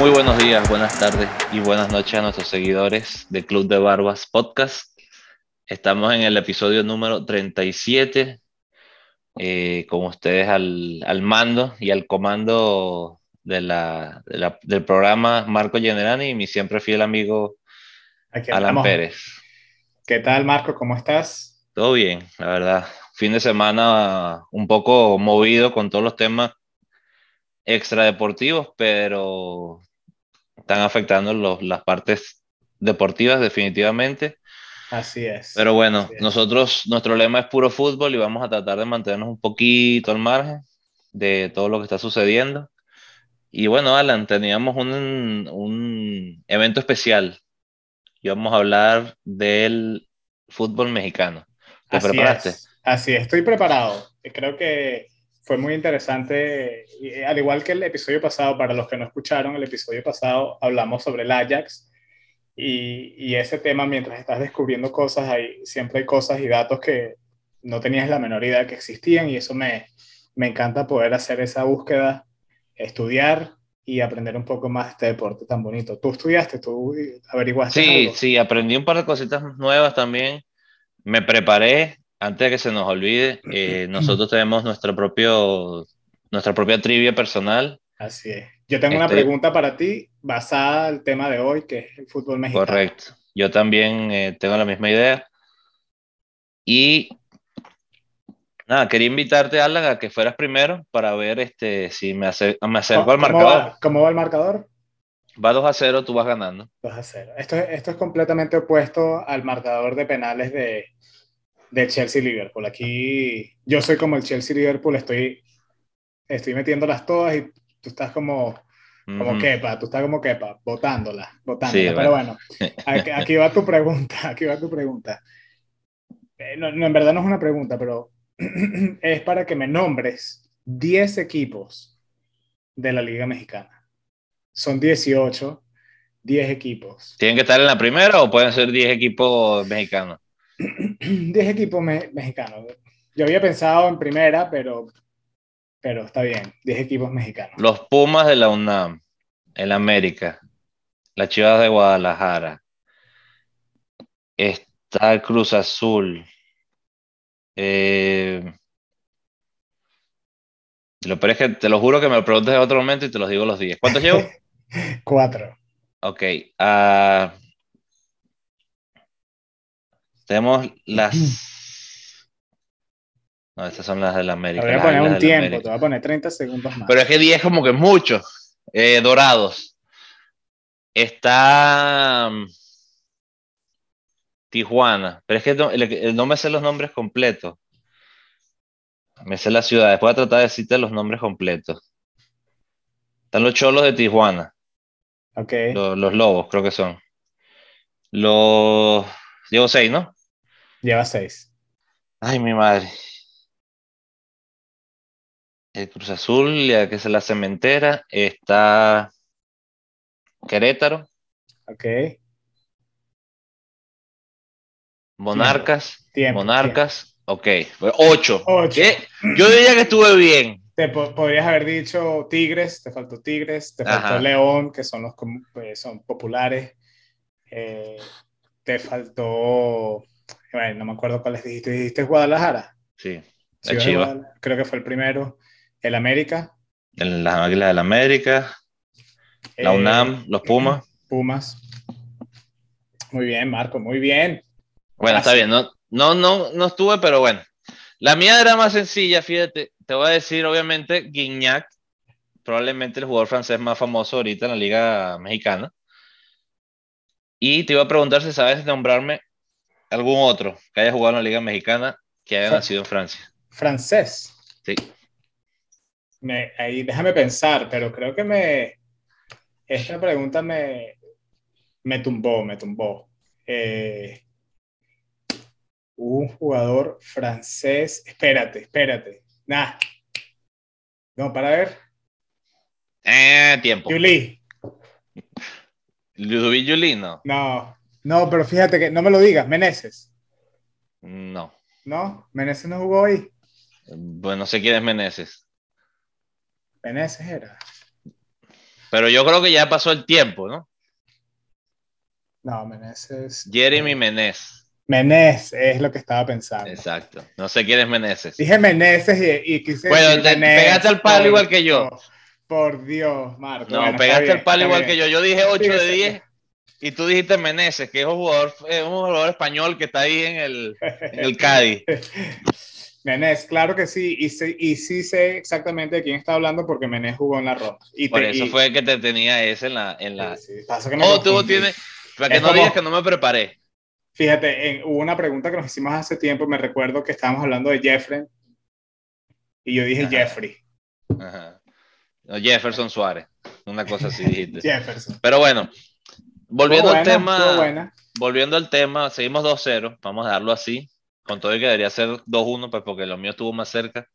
Muy buenos días, buenas tardes y buenas noches a nuestros seguidores de Club de Barbas Podcast. Estamos en el episodio número 37, eh, con ustedes al, al, mando y al comando de la, de la, del programa Marco Generani y mi siempre fiel amigo Aquí Alan. Pérez. ¿Qué tal, Marco? ¿Cómo estás? Todo bien, la verdad. Fin de semana un poco movido con todos los temas extradeportivos, pero están afectando los, las partes deportivas definitivamente. Así es. Pero bueno, es. nosotros, nuestro lema es puro fútbol y vamos a tratar de mantenernos un poquito al margen de todo lo que está sucediendo. Y bueno, Alan, teníamos un, un evento especial y vamos a hablar del fútbol mexicano. ¿Te Así preparaste? es. Así es, estoy preparado. Creo que fue muy interesante, y, eh, al igual que el episodio pasado, para los que no escucharon, el episodio pasado hablamos sobre el Ajax y, y ese tema, mientras estás descubriendo cosas, hay, siempre hay cosas y datos que no tenías la menor idea que existían y eso me, me encanta poder hacer esa búsqueda, estudiar y aprender un poco más de este deporte tan bonito. ¿Tú estudiaste? ¿Tú averiguaste Sí, algo? sí, aprendí un par de cositas nuevas también. Me preparé antes de que se nos olvide. eh, nosotros tenemos nuestro propio, nuestra propia trivia personal. Así es. Yo tengo una Este- pregunta para ti basada al tema de hoy, que es el fútbol mexicano. Correcto. Yo también eh, tengo la misma idea. Y nada, quería invitarte, Alan, a que fueras primero para ver este, si me, acer- me acerco al ¿Cómo marcador. va, ¿Cómo va el marcador? Va 2 a 0, tú vas ganando. 2 a 0. Esto, es- esto es completamente opuesto al marcador de penales de, de Chelsea-Liverpool. Aquí yo soy como el Chelsea-Liverpool, estoy, estoy metiéndolas todas y tú estás como, como Ujú. Kepa, tú estás como Kepa, botándolas, botándolas. Sí, Pero bueno. bueno, aquí, aquí va tu pregunta, aquí va tu pregunta. Eh, no, no, en verdad no es una pregunta, pero es para que me nombres 10 equipos de la Liga Mexicana. Son 18, 10 equipos. ¿Tienen que estar en la primera o pueden ser 10 equipos mexicanos? 10 equipos me- mexicanos. Yo había pensado en primera, pero, pero está bien, 10 equipos mexicanos. Los Pumas de la UNAM, el América, las Chivas de Guadalajara, está el Cruz Azul. Eh, lo peor es que te lo juro que me lo preguntes en otro momento y te los digo los 10. ¿Cuántos llevo? 4. Ok. ah, tenemos las. No, estas son las del Te América. voy a las poner un tiempo, te voy a poner 30 segundos más. Pero es que 10 como que mucho. Eh, dorados. Está mm, Tijuana. Pero es que no, el- no me sé los nombres completos. Me sé la ciudad. Después voy a tratar de decirte los nombres completos. Están los cholos de Tijuana. Ok, Los, los lobos, creo que son. Los. Llevo seis, ¿no? Lleva 6. Ay, mi madre. El Cruz Azul, ya que es la cementera. Está Querétaro, Ok, Monarcas. tiempo. Monarcas. Ok. Ocho. 8. ¿Qué? Yo diría que estuve bien. Te po- podrías haber dicho Tigres, te faltó Tigres, te faltó Ajá. León, que son los com- pues, son populares. Eh, te faltó, bueno, no me acuerdo cuáles dijiste. Dijiste Guadalajara. Sí. La Ciudad de Chiva. Guadalajara, Creo que fue el primero. El América. En las Águilas del América. La eh, UNAM. Los Pumas. Pumas. Muy bien, Marco, muy bien. Bueno, está bien. No, no, no, no estuve, pero bueno. La mía era más sencilla, fíjate. Te voy a decir, obviamente, Guignac, probablemente el jugador francés más famoso ahorita en la Liga Mexicana. Y te iba a preguntar si sabes nombrarme algún otro que haya jugado en la Liga Mexicana que haya nacido en Francia. Francés. Sí. Me, ahí déjame pensar, pero creo que me. Esta pregunta me, me tumbó, me tumbó. Eh, un jugador francés. Espérate, espérate. Nah. No, para ver. Eh, tiempo. Juli. Ludovic Juli, no. No, no, pero fíjate que no me lo digas. Meneses. No. ¿No? Meneses no jugó ahí. Bueno, no sé quién es Meneses. Meneses era. Pero yo creo que ya pasó el tiempo, ¿no? No, Meneses. Jeremy Menez. Menez es lo que estaba pensando. Exacto. No sé quién es Meneses. Dije Meneses y, y quise Bueno, decir te- pegaste al palo igual que yo. Por, Dios, Marco. No, Bueno, pegaste el palo igual bien. que yo. Yo dije 8 de Fíjese. 10 y tú dijiste Meneses, que es un jugador, es un jugador español que está ahí en el, en el Cádiz. Menez, claro que sí, y, sí, y sí sé exactamente de quién está hablando porque Menez jugó en la Roma. Y Por te- eso y- fue que te tenía ese en la... En la... sí, sí, pasa que me Oh, tú tienes... Para que Es no como- digas que no me preparé. Fíjate, en- hubo una pregunta que nos hicimos hace tiempo, me recuerdo que estábamos hablando de Jeffrey y yo dije Ajá. Jeffrey, Ajá. No, Jefferson Suárez. Una cosa así dijiste. Jefferson. Pero bueno, volviendo Estuvo al buena, tema... buena. volviendo al tema, seguimos 2-0, vamos a darlo así, con todo y que debería ser 2-1, pues porque lo mío estuvo más cerca.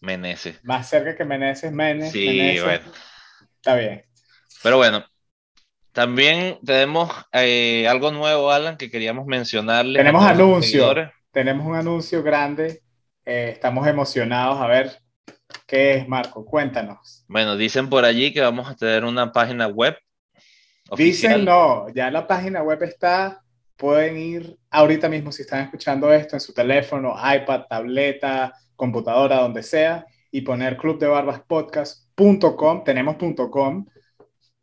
Meneses. Más cerca que Meneses, Menes. Sí, Meneses. bueno. Está bien. Pero bueno, también tenemos eh, algo nuevo, Alan, que queríamos mencionarle. Tenemos anuncio. Tenemos un anuncio grande, eh, estamos emocionados. A ver, ¿qué es, Marco? Cuéntanos. Bueno, dicen por allí que vamos a tener una página web. Dicen no, ya la página web está, pueden ir ahorita mismo si están escuchando esto en su teléfono, iPad, tableta, computadora, donde sea, y poner clubdebarbaspodcast.com, tenemos .com,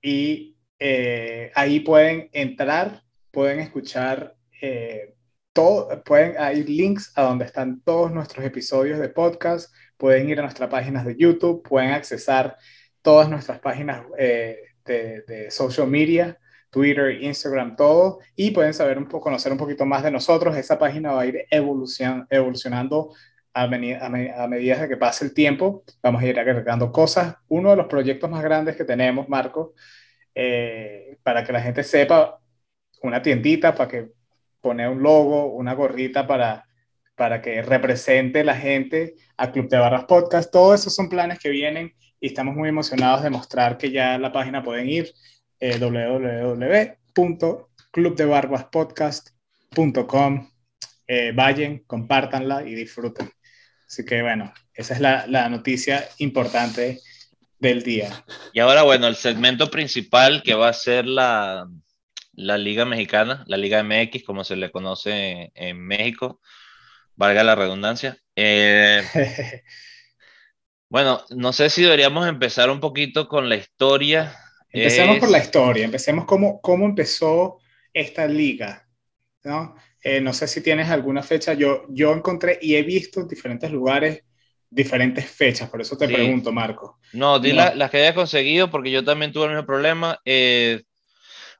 y eh, ahí pueden entrar, pueden escuchar eh, todo, pueden, hay links a donde están todos nuestros episodios de podcast, pueden ir a nuestras páginas de YouTube, pueden accesar todas nuestras páginas eh, de, de social media, Twitter, Instagram, todo, y pueden saber un poco, conocer un poquito más de nosotros. Esa página va a ir evolucion, evolucionando a, meni- a, me- a medida de que pase el tiempo. Vamos a ir agregando cosas. Uno de los proyectos más grandes que tenemos, Marco, eh, para que la gente sepa, una tiendita para que poner un logo, una gorrita para, para que represente la gente a Club de Barras Podcast. Todos esos son planes que vienen y estamos muy emocionados de mostrar que ya la página pueden ir eh, www.clubdebarbaspodcast.com. Eh, vayan, compártanla y disfruten. Así que bueno, esa es la, la noticia importante del día. Y ahora, bueno, el segmento principal que va a ser la, la Liga Mexicana, la Liga MX, como se le conoce en México, valga la redundancia. Eh, bueno, no sé si deberíamos empezar un poquito con la historia. Empecemos Es- por la historia, empecemos cómo, cómo empezó esta liga, ¿no? Eh, no sé si tienes alguna fecha, yo, yo encontré y he visto en diferentes lugares diferentes fechas, por eso te Sí. pregunto, Marco. No, di No. la- las que haya conseguido, porque yo también tuve el mismo problema. Eh,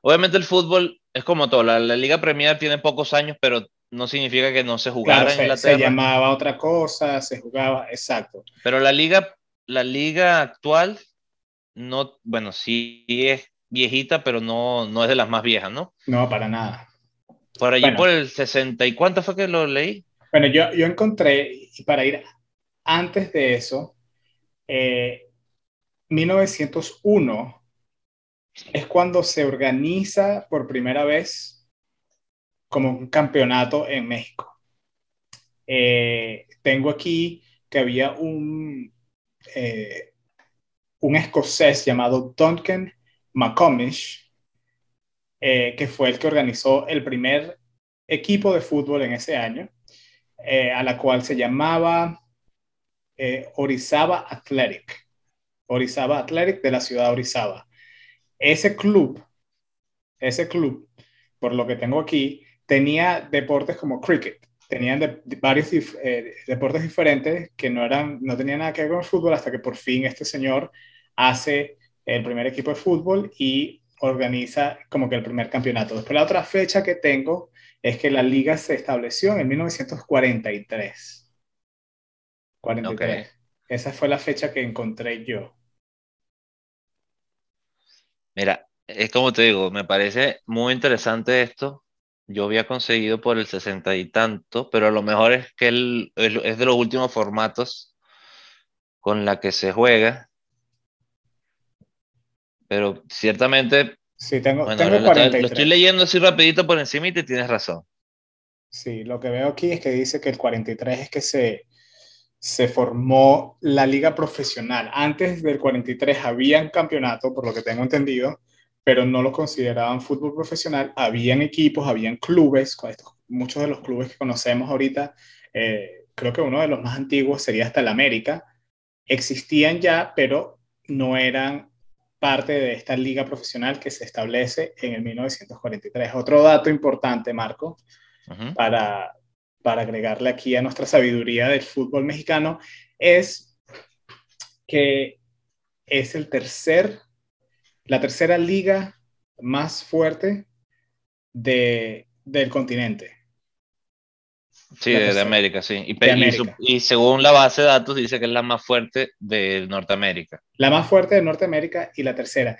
obviamente el fútbol es como todo, la, la Liga Premier tiene pocos años, pero no significa que no se jugara Claro, en se, Inglaterra. se llamaba otra cosa, se jugaba, exacto. Pero la liga, la liga actual, no, bueno, sí es viejita, pero no, no es de las más viejas, ¿no? No, para nada. Por allí Bueno. por el 60 y cuánto fue que lo leí? Bueno, yo, yo encontré, y para ir antes de eso, eh, 1901 es cuando se organiza por primera vez como un campeonato en México. Eh, tengo aquí que había un, eh, un escocés llamado Duncan McComish, eh, que fue el que organizó el primer equipo de fútbol en ese año, a la cual se llamaba Orizaba Athletic. Orizaba Athletic de la ciudad de Orizaba. Ese club, ese club, por lo que tengo aquí, tenía deportes como cricket. Tenían de- de varios dif- eh, deportes diferentes que no, eran, no tenían nada que ver con el fútbol hasta que por fin este señor hace el primer equipo de fútbol y organiza como que el primer campeonato. Después la otra fecha que tengo es que la liga se estableció en 1943. 43. Ok. Esa fue la fecha que encontré yo. Mira, es como te digo, me parece muy interesante esto. Yo había conseguido por el 60 y tanto, pero a lo mejor es que el- es de los últimos formatos con la que se juega. Pero ciertamente, Sí, tengo, bueno, tengo ahora lo, estoy- 43. leyendo así rapidito por encima y te tienes razón. Sí, lo que veo aquí es que dice que el 43 es que se, se formó la liga profesional. Antes del 43 habían campeonato, por lo que tengo entendido, pero no lo consideraban fútbol profesional. Habían equipos, habían clubes, muchos de los clubes que conocemos ahorita, eh, creo que uno de los más antiguos sería hasta el América, existían ya, pero no eran parte de esta liga profesional que se establece en el 1943. Otro dato importante, Marco, para, para agregarle aquí a nuestra sabiduría del fútbol mexicano, es que es el tercer, la tercera liga más fuerte de, del continente. Sí, de, América, sí. Y, y, según la base de datos dice que es la más fuerte de Norteamérica. La más fuerte de Norteamérica y la tercera.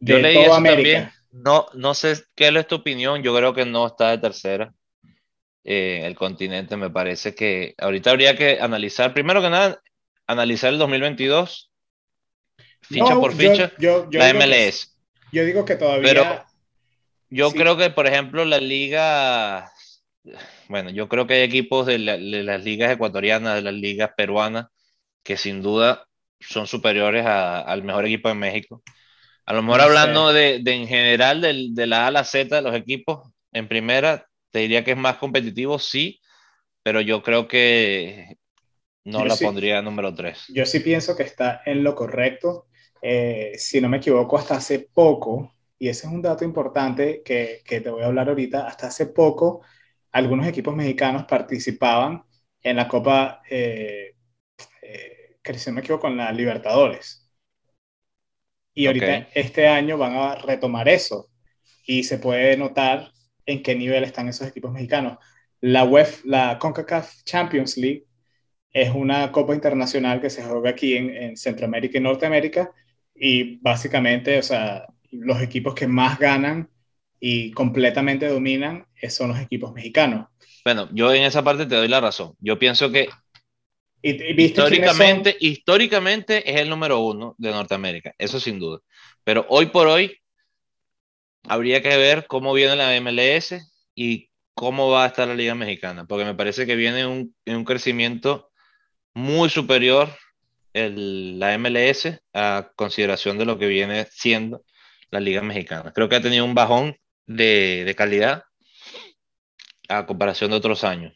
De yo leí toda América. También. No, no sé qué es tu opinión, yo creo que no está de tercera. Eh, el continente me parece que ahorita habría que analizar, primero que nada, analizar el 2022, ficha por ficha, la MLS. yo digo que todavía... Pero yo creo que, por ejemplo, la liga bueno, yo creo que hay equipos de, las ligas ecuatorianas, de las ligas peruanas, que sin duda son superiores al mejor equipo de México. A lo mejor hablando de, en general de la A a la Z de los equipos, en primera, te diría que es más competitivo, sí, pero yo creo que no la pondría número 3. Yo sí pienso que está en lo correcto. Eh, si no me equivoco, hasta hace poco, y ese es un dato importante que, que te voy a hablar ahorita, hasta hace poco algunos equipos mexicanos participaban en la Copa, eh, eh, que si no me equivoco, con la Libertadores. Y ahorita este año van a retomar eso y se puede notar en qué nivel están esos equipos mexicanos. La UEF, la CONCACAF Champions League, es una copa internacional que se juega aquí en, en, Centroamérica y Norteamérica y básicamente, o sea, los equipos que más ganan y completamente dominan son los equipos mexicanos. Bueno, yo en esa parte te doy la razón. Yo pienso que históricamente, históricamente es el número uno de Norteamérica, eso sin duda. Pero hoy por hoy habría que ver cómo viene la MLS y cómo va a estar la Liga Mexicana, porque me parece que viene un, en un crecimiento muy superior el, la MLS a consideración de lo que viene siendo la Liga Mexicana. Creo que ha tenido un bajón de, de calidad a comparación de otros años.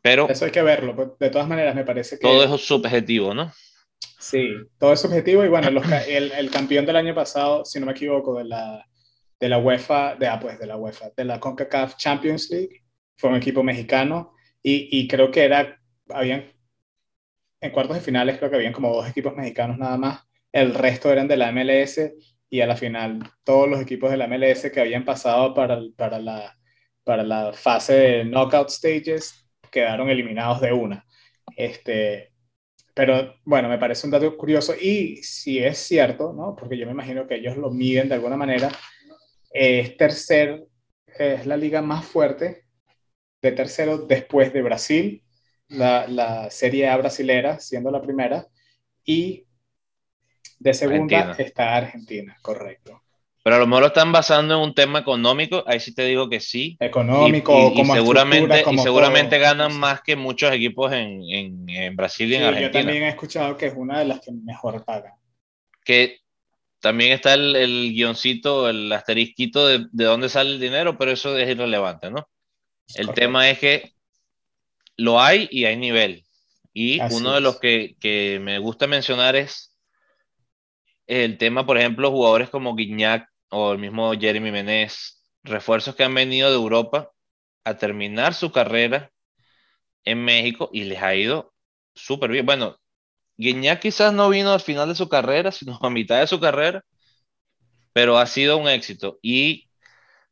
Pero eso hay que verlo, pues, de todas maneras me parece que... Todo es subjetivo, ¿no? Sí, todo es subjetivo y bueno, el, el, campeón del año pasado, si no me equivoco, de la, de la UEFA, de, ah, pues de la UEFA, de la CONCACAF Champions League, fue un equipo mexicano y, y creo que era, habían, en cuartos de finales creo que habían como dos equipos mexicanos nada más, el resto eran de la MLS y a la final todos los equipos de la MLS que habían pasado para, para, la, para la fase de knockout stages quedaron eliminados de una. Este, pero bueno, me parece un dato curioso y si es cierto, ¿no? porque yo me imagino que ellos lo miden de alguna manera, es tercer, es la liga más fuerte de tercero después de Brasil, la, la Serie A brasilera siendo la primera, y de segunda está Argentina, correcto. Pero a lo mejor lo están basando en un tema económico, ahí sí te digo que sí. Económico, y, seguramente, y seguramente ganan más que muchos equipos en, en, en Brasil y en Argentina. Yo también he escuchado que es una de las que mejor pagan. Que también está el, el guioncito, el asterisquito de, de, dónde sale el dinero, pero eso es irrelevante, ¿no? El tema es que lo hay y hay nivel. Y uno de los que, que me gusta mencionar es el tema, por ejemplo, jugadores como Guiñac o el mismo Jeremy Menez, refuerzos que han venido de Europa a terminar su carrera en México y les ha ido súper bien. Bueno, Guiñac quizás no vino al final de su carrera, sino a mitad de su carrera, pero ha sido un éxito. Y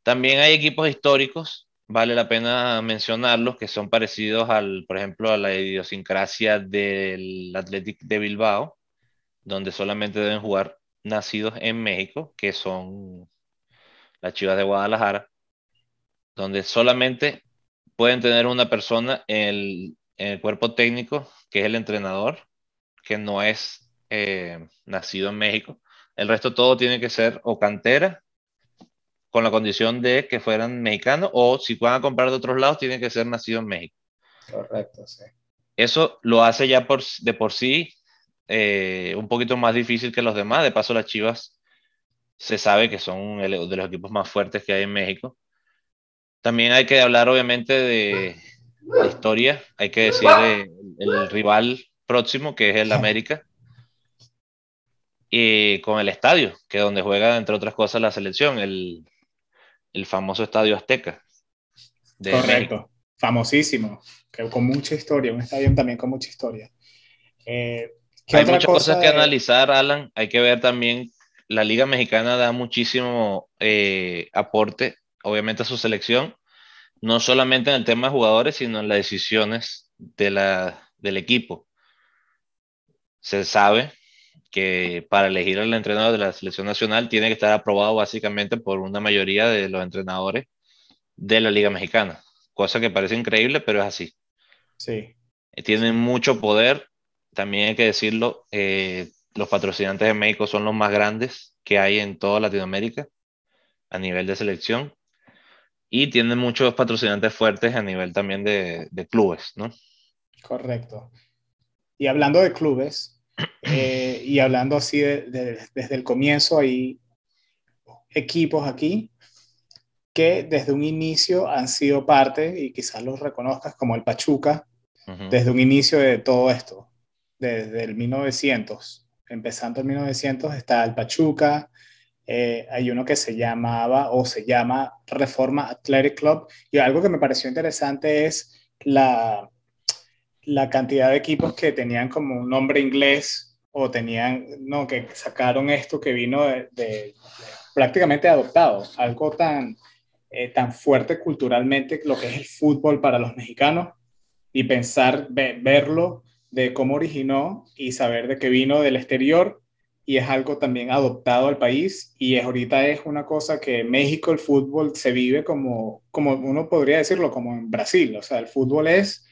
también hay equipos históricos, vale la pena mencionarlos, que son parecidos al, por ejemplo, a la idiosincrasia del Athletic de Bilbao, donde solamente deben jugar nacidos en México, que son las Chivas de Guadalajara, donde solamente pueden tener una persona en el, cuerpo técnico, que es el entrenador, que no es eh, nacido en México. El resto todo tiene que ser o cantera, con la condición de que fueran mexicanos, o si van a comprar de otros lados, tiene que ser nacido en México. Correcto, sí. Eso lo hace ya por, de por sí eh, un poquito más difícil que los demás. De paso, las Chivas se sabe que son de los equipos más fuertes que hay en México. También hay que hablar, obviamente, de, historia. Hay que decir el rival próximo, que es el América. Y con el estadio, que es donde juega, entre otras cosas, la selección, el, el famoso Estadio Azteca. Correcto, famosísimo, que con mucha historia, un estadio también con mucha historia. Eh, hay muchas cosas que analizar, Alan. Hay que ver también, la Liga Mexicana da muchísimo eh, aporte, obviamente, a su selección, no solamente en el tema de jugadores, sino en las decisiones de la, del equipo. Se sabe que para elegir al entrenador de la selección nacional tiene que estar aprobado básicamente por una mayoría de los entrenadores de la Liga Mexicana, cosa que parece increíble, pero es así. Sí. Eh, tienen mucho poder, también hay que decirlo, eh, los patrocinantes de México son los más grandes que hay en toda Latinoamérica a nivel de selección y tienen muchos patrocinantes fuertes a nivel también de, de clubes, ¿no? Correcto. Y hablando de clubes, eh, y hablando así desde el comienzo, hay equipos aquí que desde un inicio han sido parte, y quizás los reconozcas como el Pachuca, desde un inicio de todo esto, desde el 1900, empezando el 1900, está el Pachuca, eh, hay uno que se llamaba o se llama Reforma Athletic Club, y algo que me pareció interesante es la, la cantidad de equipos que tenían como un nombre inglés o tenían, no, que sacaron esto que vino de, prácticamente adoptado, algo tan, eh, tan fuerte culturalmente, lo que es el fútbol para los mexicanos, y pensar, verlo de cómo originó y saber de que vino del exterior y es algo también adoptado al país y es, ahorita es una cosa que en México el fútbol se vive como, como uno podría decirlo, como en Brasil, o sea, el fútbol es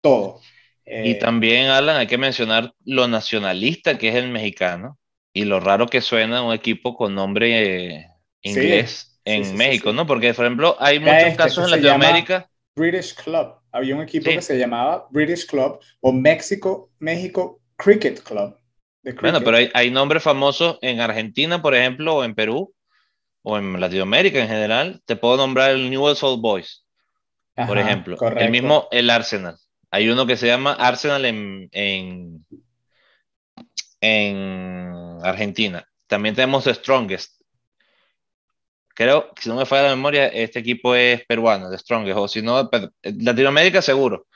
todo. y eh, también, Alan, hay que mencionar lo nacionalista que es el mexicano y lo raro que suena un equipo con nombre eh, inglés en México, ¿no? Porque, por ejemplo, hay muchos este, casos en Latinoamérica. British Club. Había un equipo que se llamaba British Club o México, México Cricket Club. Bueno, pero hay, hay, nombres famosos en Argentina, por ejemplo, o en Perú, o en Latinoamérica en general. Te puedo nombrar el Newell's Old Boys, por ejemplo. El mismo, el Arsenal. Hay uno que se llama Arsenal en, en, en Argentina. También tenemos The Strongest. Creo, si no me falla la memoria, este equipo es peruano, The Strongest, o si no, Latinoamérica seguro.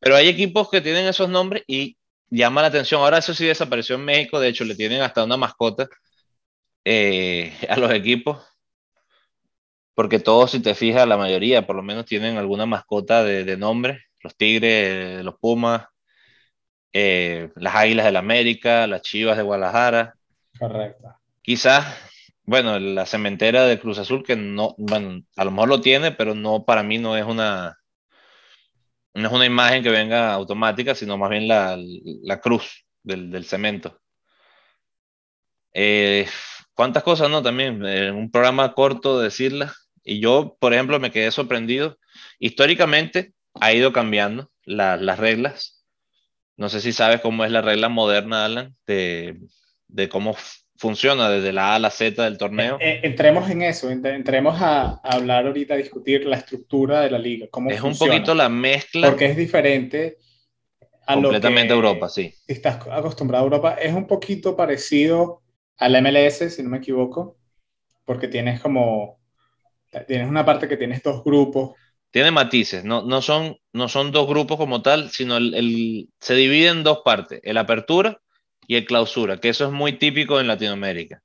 Pero hay equipos que tienen esos nombres y llama la atención. Ahora eso sí desapareció en México, de hecho le tienen hasta una mascota eh, a los equipos, porque todos, si te fijas, la mayoría por lo menos tienen alguna mascota de, nombre, los Tigres, los Pumas, eh, las Águilas del América, las Chivas de Guadalajara. Correcto. Quizás, bueno, la cementera de Cruz Azul, que no, bueno, a lo mejor lo tiene, pero no, para mí no es una, no es una imagen que venga automática, sino más bien la, la cruz del, del cemento. Eh, ¿Cuántas cosas, no? También en un programa corto decirlas. Y yo, por ejemplo, me quedé sorprendido. Históricamente ha ido cambiando las reglas. No sé si sabes cómo es la regla moderna, Alan, de, de cómo funciona desde la A a la Z del torneo. Eh, eh, entremos en eso, entremos a, hablar ahorita, a discutir la estructura de la liga. Cómo es un poquito la mezcla. Porque es diferente a completamente lo que Europa, sí. Estás acostumbrado a Europa. Es un poquito parecido al MLS, si no me equivoco, porque tienes como, tienes una parte que tienes dos grupos. Tiene matices, no, no, son, no son dos grupos como tal, sino el, se divide en dos partes, el apertura y el clausura, que eso es muy típico en Latinoamérica.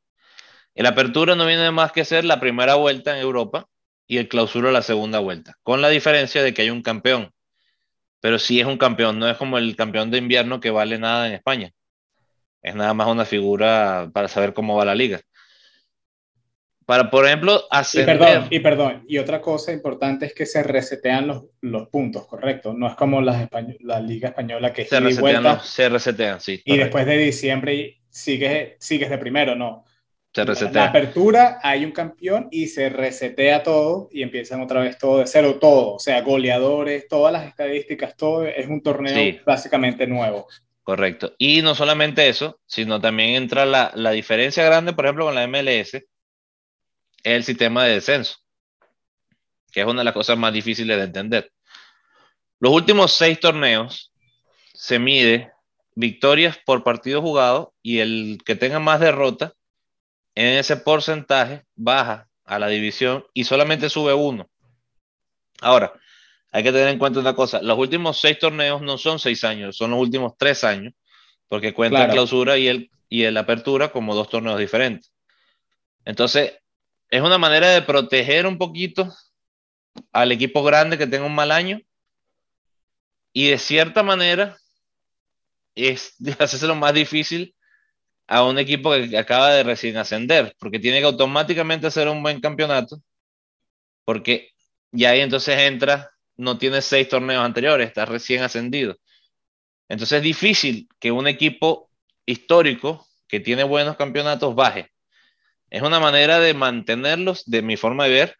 El apertura no viene más que ser la primera vuelta en Europa y el clausura la segunda vuelta, con la diferencia de que hay un campeón. Pero sí es un campeón, no es como el campeón de invierno que vale nada en España. Es nada más una figura para saber cómo va la liga. Para, por ejemplo, hacer. Y perdón, y perdón, y otra cosa importante es que se resetean los, los puntos, ¿correcto? No es como la, la Liga Española que se resetean, vuelta, se resetean, sí. Y después de diciembre sigues, sigues de primero, no. Se La resetea. apertura hay un campeón y se resetea todo y empiezan otra vez todo de cero, todo. O sea, goleadores, todas las estadísticas, todo es un torneo Sí. básicamente nuevo. Correcto. Y no solamente eso, sino también entra la, la diferencia grande, por ejemplo, con la MLS, es el sistema de descenso, que es una de las cosas más difíciles de entender. Los últimos seis torneos se mide victorias por partido jugado y el que tenga más derrotas en ese porcentaje baja a la división y solamente sube uno. Ahora, hay que tener en cuenta una cosa, los últimos seis torneos no son seis años, son los últimos tres años, porque cuenta Claro. clausura y el, y el apertura como dos torneos diferentes. Entonces, es una manera de proteger un poquito al equipo grande que tenga un mal año y de cierta manera es hacerse lo más difícil a un equipo que acaba de recién ascender, porque tiene que automáticamente hacer un buen campeonato, porque ya ahí entonces entra, no tiene seis torneos anteriores, está recién ascendido. Entonces es difícil que un equipo histórico que tiene buenos campeonatos baje. Es una manera de mantenerlos, de mi forma de ver,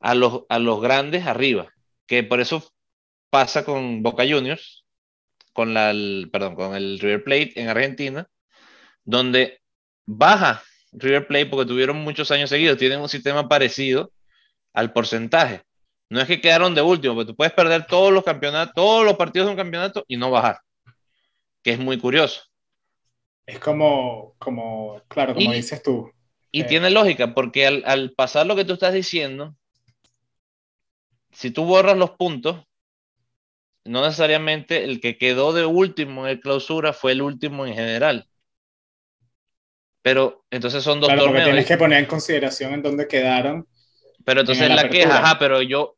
a los, a los grandes arriba, que por eso pasa con Boca Juniors, con, la, el, perdón, con el River Plate en Argentina, donde baja River Plate porque tuvieron muchos años seguidos, tienen un sistema parecido al porcentaje. No es que quedaron de último, pero tú puedes perder todos los campeonatos, todos los partidos de un campeonato y no bajar, que es muy curioso. Es como, como claro, como Y- dices tú. Y Sí. tiene lógica, porque al, al pasar lo que tú estás diciendo, si tú borras los puntos, no necesariamente el que quedó de último en el clausura fue el último en general. Pero entonces son dos Claro, porque torneos. tienes que poner en consideración en dónde quedaron. Pero entonces en la la queja, ajá, pero yo,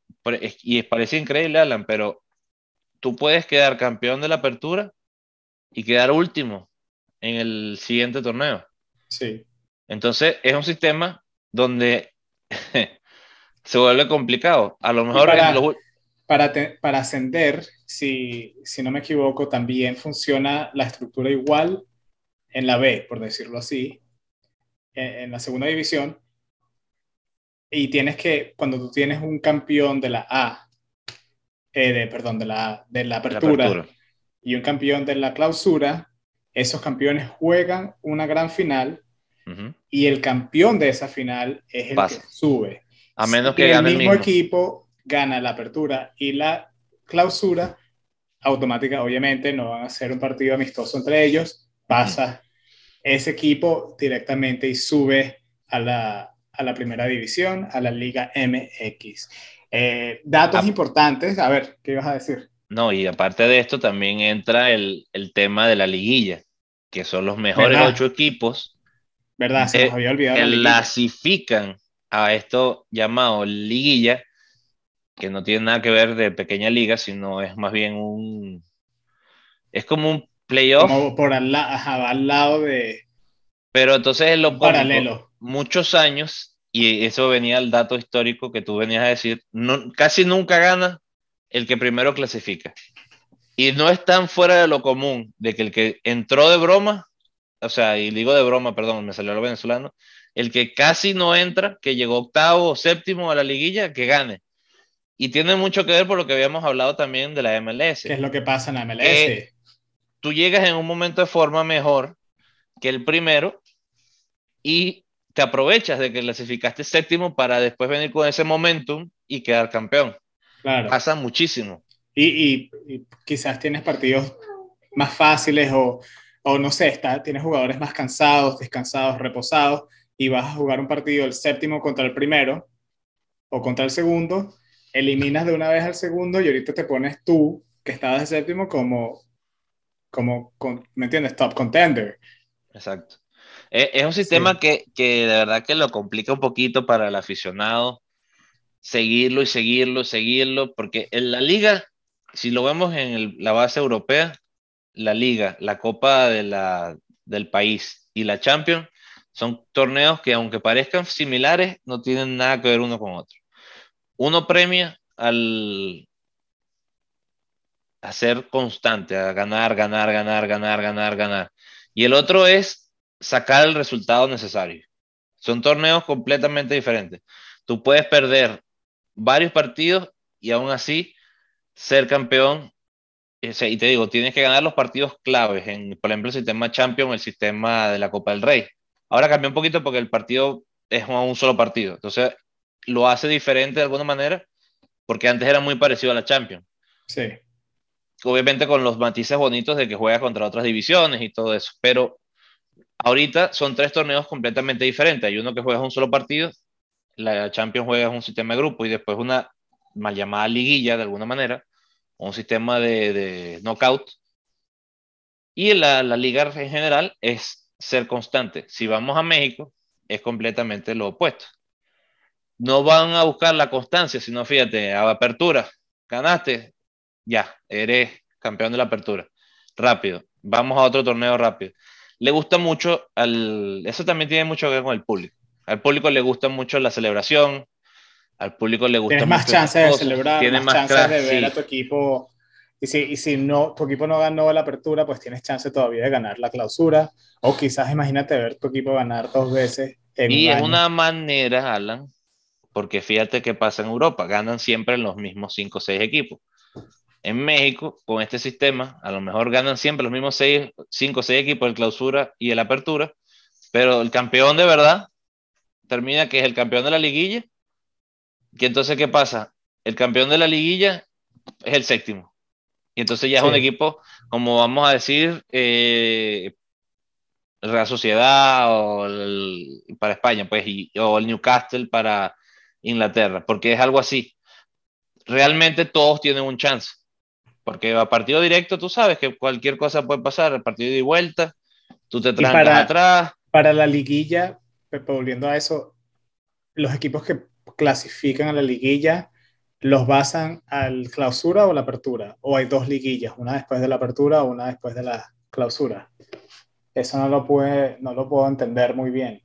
y parece increíble, Alan, pero tú puedes quedar campeón de la apertura y quedar último en el siguiente torneo. Sí. Entonces es un sistema donde se vuelve complicado. A lo mejor para- los Para, te- para ascender, si, si no me equivoco, también funciona la estructura igual en la B, por decirlo así, en, en la segunda división. Y tienes que, cuando tú tienes un campeón de la A, eh, de, perdón, de la, de la la apertura, apertura. y un campeón de la clausura, esos campeones juegan una gran final Y el campeón de esa final es el Pasa. que sube. A menos que gane el mismo mismo. equipo gana la apertura y la clausura, automática, obviamente, no van a ser un partido amistoso entre ellos, pasa ese equipo directamente y sube a la, a la primera división, a la Liga MX. Eh, datos Ah. importantes, a ver, ¿qué ibas a decir? No, y aparte de esto también entra el, el tema de la liguilla, que son los mejores ¿Verdad? ocho equipos ¿Verdad? Se nos Eh, había olvidado la clasifican a esto llamado liguilla, que no tiene nada que ver de pequeña liga, sino es más bien un... Es como un playoff, Como por al, la- ajá, al lado de pero entonces es lo paralelo. muchos años, y eso venía al dato histórico que tú venías a decir, no, casi nunca gana el que primero clasifica. Y no es tan fuera de lo común de que el que entró de broma, o sea, y digo de broma, perdón, me salió lo venezolano, el que casi no entra, que llegó octavo o séptimo a la liguilla, que gane. Y tiene mucho que ver por lo que habíamos hablado también de la MLS. ¿Qué es lo que pasa en la MLS? Eh, Tú llegas en un momento de forma mejor que el primero y te aprovechas de que clasificaste séptimo para después venir con ese momentum y quedar campeón. claro. Pasa muchísimo. Y, y- y quizás tienes partidos más fáciles o, o no sé, está, tienes jugadores más cansados, descansados, reposados y vas a jugar un partido el séptimo contra el primero o contra el segundo, eliminas de una vez al segundo y ahorita te pones tú, que estabas de séptimo, como, como con- ¿me entiendes? Top contender. Exacto. Eh, Es un sistema que, que de verdad que lo complica un poquito para el aficionado seguirlo y seguirlo, seguirlo, porque en la liga, si lo vemos en el- la base europea, la liga, la copa de la, del país y la Champions son torneos que aunque parezcan similares, no tienen nada que ver uno con otro. Uno premia al a ser constante, a ganar, ganar, ganar, ganar, ganar, ganar. Y el otro es sacar el resultado necesario. Son torneos completamente diferentes. Tú puedes perder varios partidos y aún así ser campeón. Y te digo, tienes que ganar los partidos claves, en, por ejemplo, el sistema Champion, el sistema de la Copa del Rey. Ahora cambió un poquito porque el partido es un solo partido. Entonces, lo hace diferente de alguna manera, porque antes era muy parecido a la Champions. Sí. Obviamente con los matices bonitos de que juega contra otras divisiones y todo eso, pero ahorita son tres torneos completamente diferentes. Hay uno que juega un solo partido, la Champions juega un sistema de grupo y después una mal llamada liguilla de alguna manera, un sistema de, de knockout. Y la, la liga en general es ser constante. Si vamos a México, es completamente lo opuesto no van a buscar la constancia, sino fíjate, a apertura, ganaste, ya, eres campeón de la apertura. Rápido, vamos a otro torneo rápido. Le gusta mucho, al, eso también tiene mucho que ver con el público. Al público le gusta mucho la celebración, al público le gusta Tienes más chances de celebrar, tienes más, chances de ver a tu equipo. Y si, y si no, tu equipo no ganó la apertura, pues tienes chance todavía de ganar la clausura. O quizás imagínate ver tu equipo ganar dos veces. y es una manera, Alan, porque fíjate qué pasa en Europa, ganan siempre los mismos 5 o 6 equipos. En México, con este sistema, a lo mejor ganan siempre los mismos 5 o 6 equipos el clausura y el apertura, pero el campeón de verdad termina que es el campeón de la liguilla. Y entonces, ¿qué pasa? El campeón de la liguilla es el séptimo. Y entonces ya es un equipo, como vamos a decir, eh, Real Sociedad o para España, pues, o el Newcastle para, Inglaterra, porque es algo así. Realmente todos tienen un chance, porque a partido directo tú sabes que cualquier cosa puede pasar, el partido de vuelta, tú te traes atrás. Para la liguilla, volviendo a eso, los equipos que clasifican a la liguilla, ¿los basan al clausura o la apertura? ¿O hay dos liguillas, una después de la apertura o una después de la clausura? Eso no lo, puede, no lo puedo entender muy bien.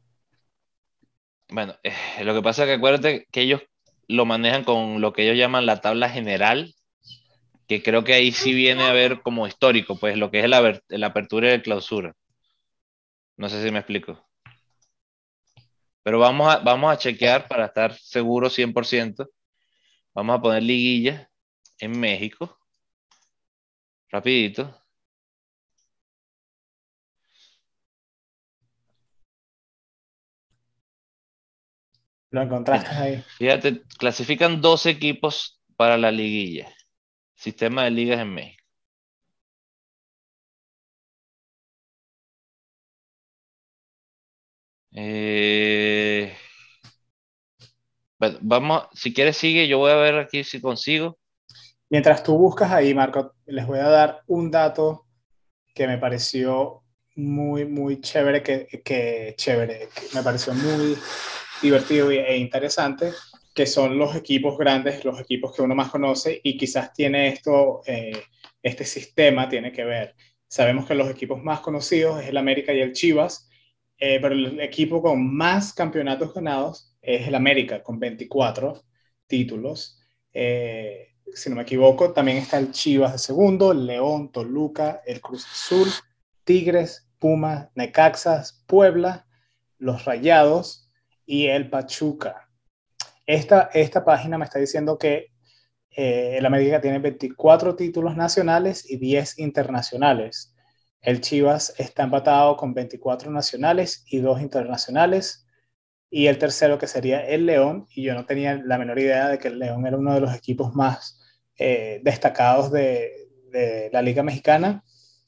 Bueno, eh, lo que pasa es que acuérdate que ellos lo manejan con lo que ellos llaman la tabla general, que creo que ahí sí viene a ver como histórico, pues lo que es la, la apertura y la clausura. No sé si me explico. Pero vamos a, vamos a chequear para estar seguro 100%. Vamos a poner liguilla en México. Rapidito. Lo encontraste ahí. Fíjate, clasifican dos equipos para la liguilla. Sistema de ligas en México. Eh, vamos, si quieres sigue, yo voy a ver aquí si consigo. Mientras tú buscas ahí, Marco, les voy a dar un dato que me pareció muy, muy chévere, que, que chévere, que me pareció muy divertido e interesante, que son los equipos grandes, los equipos que uno más conoce y quizás tiene esto, eh, este sistema tiene que ver. Sabemos que los equipos más conocidos es el América y el Chivas, eh, pero el equipo con más campeonatos ganados es el América, con 24 títulos. Eh, si no me equivoco, también está el Chivas de segundo, León, Toluca, el Cruz Azul, Tigres, Pumas, Necaxas, Puebla, los Rayados, y el Pachuca. Esta, esta página me está diciendo que eh, el América tiene 24 títulos nacionales y 10 internacionales. El Chivas está empatado con 24 nacionales y 2 internacionales. Y el tercero que sería el León, y yo no tenía la menor idea de que el León era uno de los equipos más eh, destacados de, la Liga Mexicana,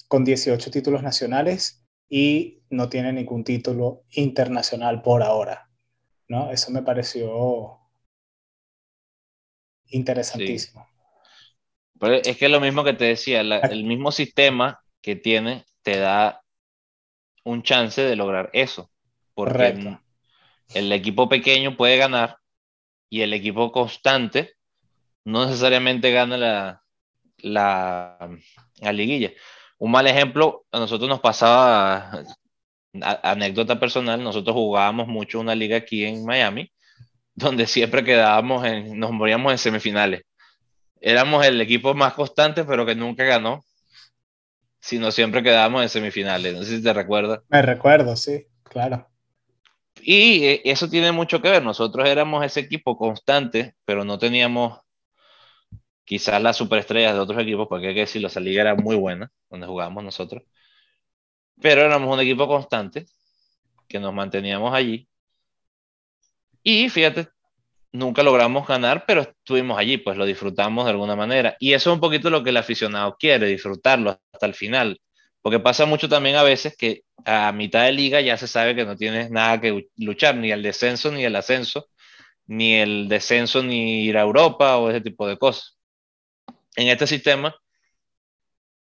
con 18 títulos nacionales y no tiene ningún título internacional por ahora. ¿no? Eso me pareció interesantísimo. es que es lo mismo que te decía, el mismo sistema que tiene te da un chance de lograr eso. Porque el equipo pequeño puede ganar y el equipo constante no necesariamente gana la, la, la liguilla. Un mal ejemplo, a nosotros nos pasaba anécdota personal, nosotros jugábamos mucho una liga aquí en Miami, donde siempre quedábamos en, nos moríamos en semifinales. Éramos el equipo más constante, pero que nunca ganó, sino siempre quedábamos en semifinales. No sé si te recuerdas. Me recuerdo, sí, claro. Y eh, eso tiene mucho que ver. Nosotros éramos ese equipo constante, pero no teníamos quizás las superestrellas de otros equipos, porque hay que decirlo, esa liga era muy buena, donde jugábamos nosotros. Pero éramos un equipo constante, que nos manteníamos allí. Y fíjate, nunca logramos ganar, pero estuvimos allí, pues lo disfrutamos de alguna manera. Y eso es un poquito lo que el aficionado quiere, disfrutarlo hasta el final. Porque pasa mucho también a veces que a mitad de liga ya se sabe que no tienes nada que luchar, ni el descenso, ni el ascenso, ni el descenso, ni ir a Europa o ese tipo de cosas. En este sistema,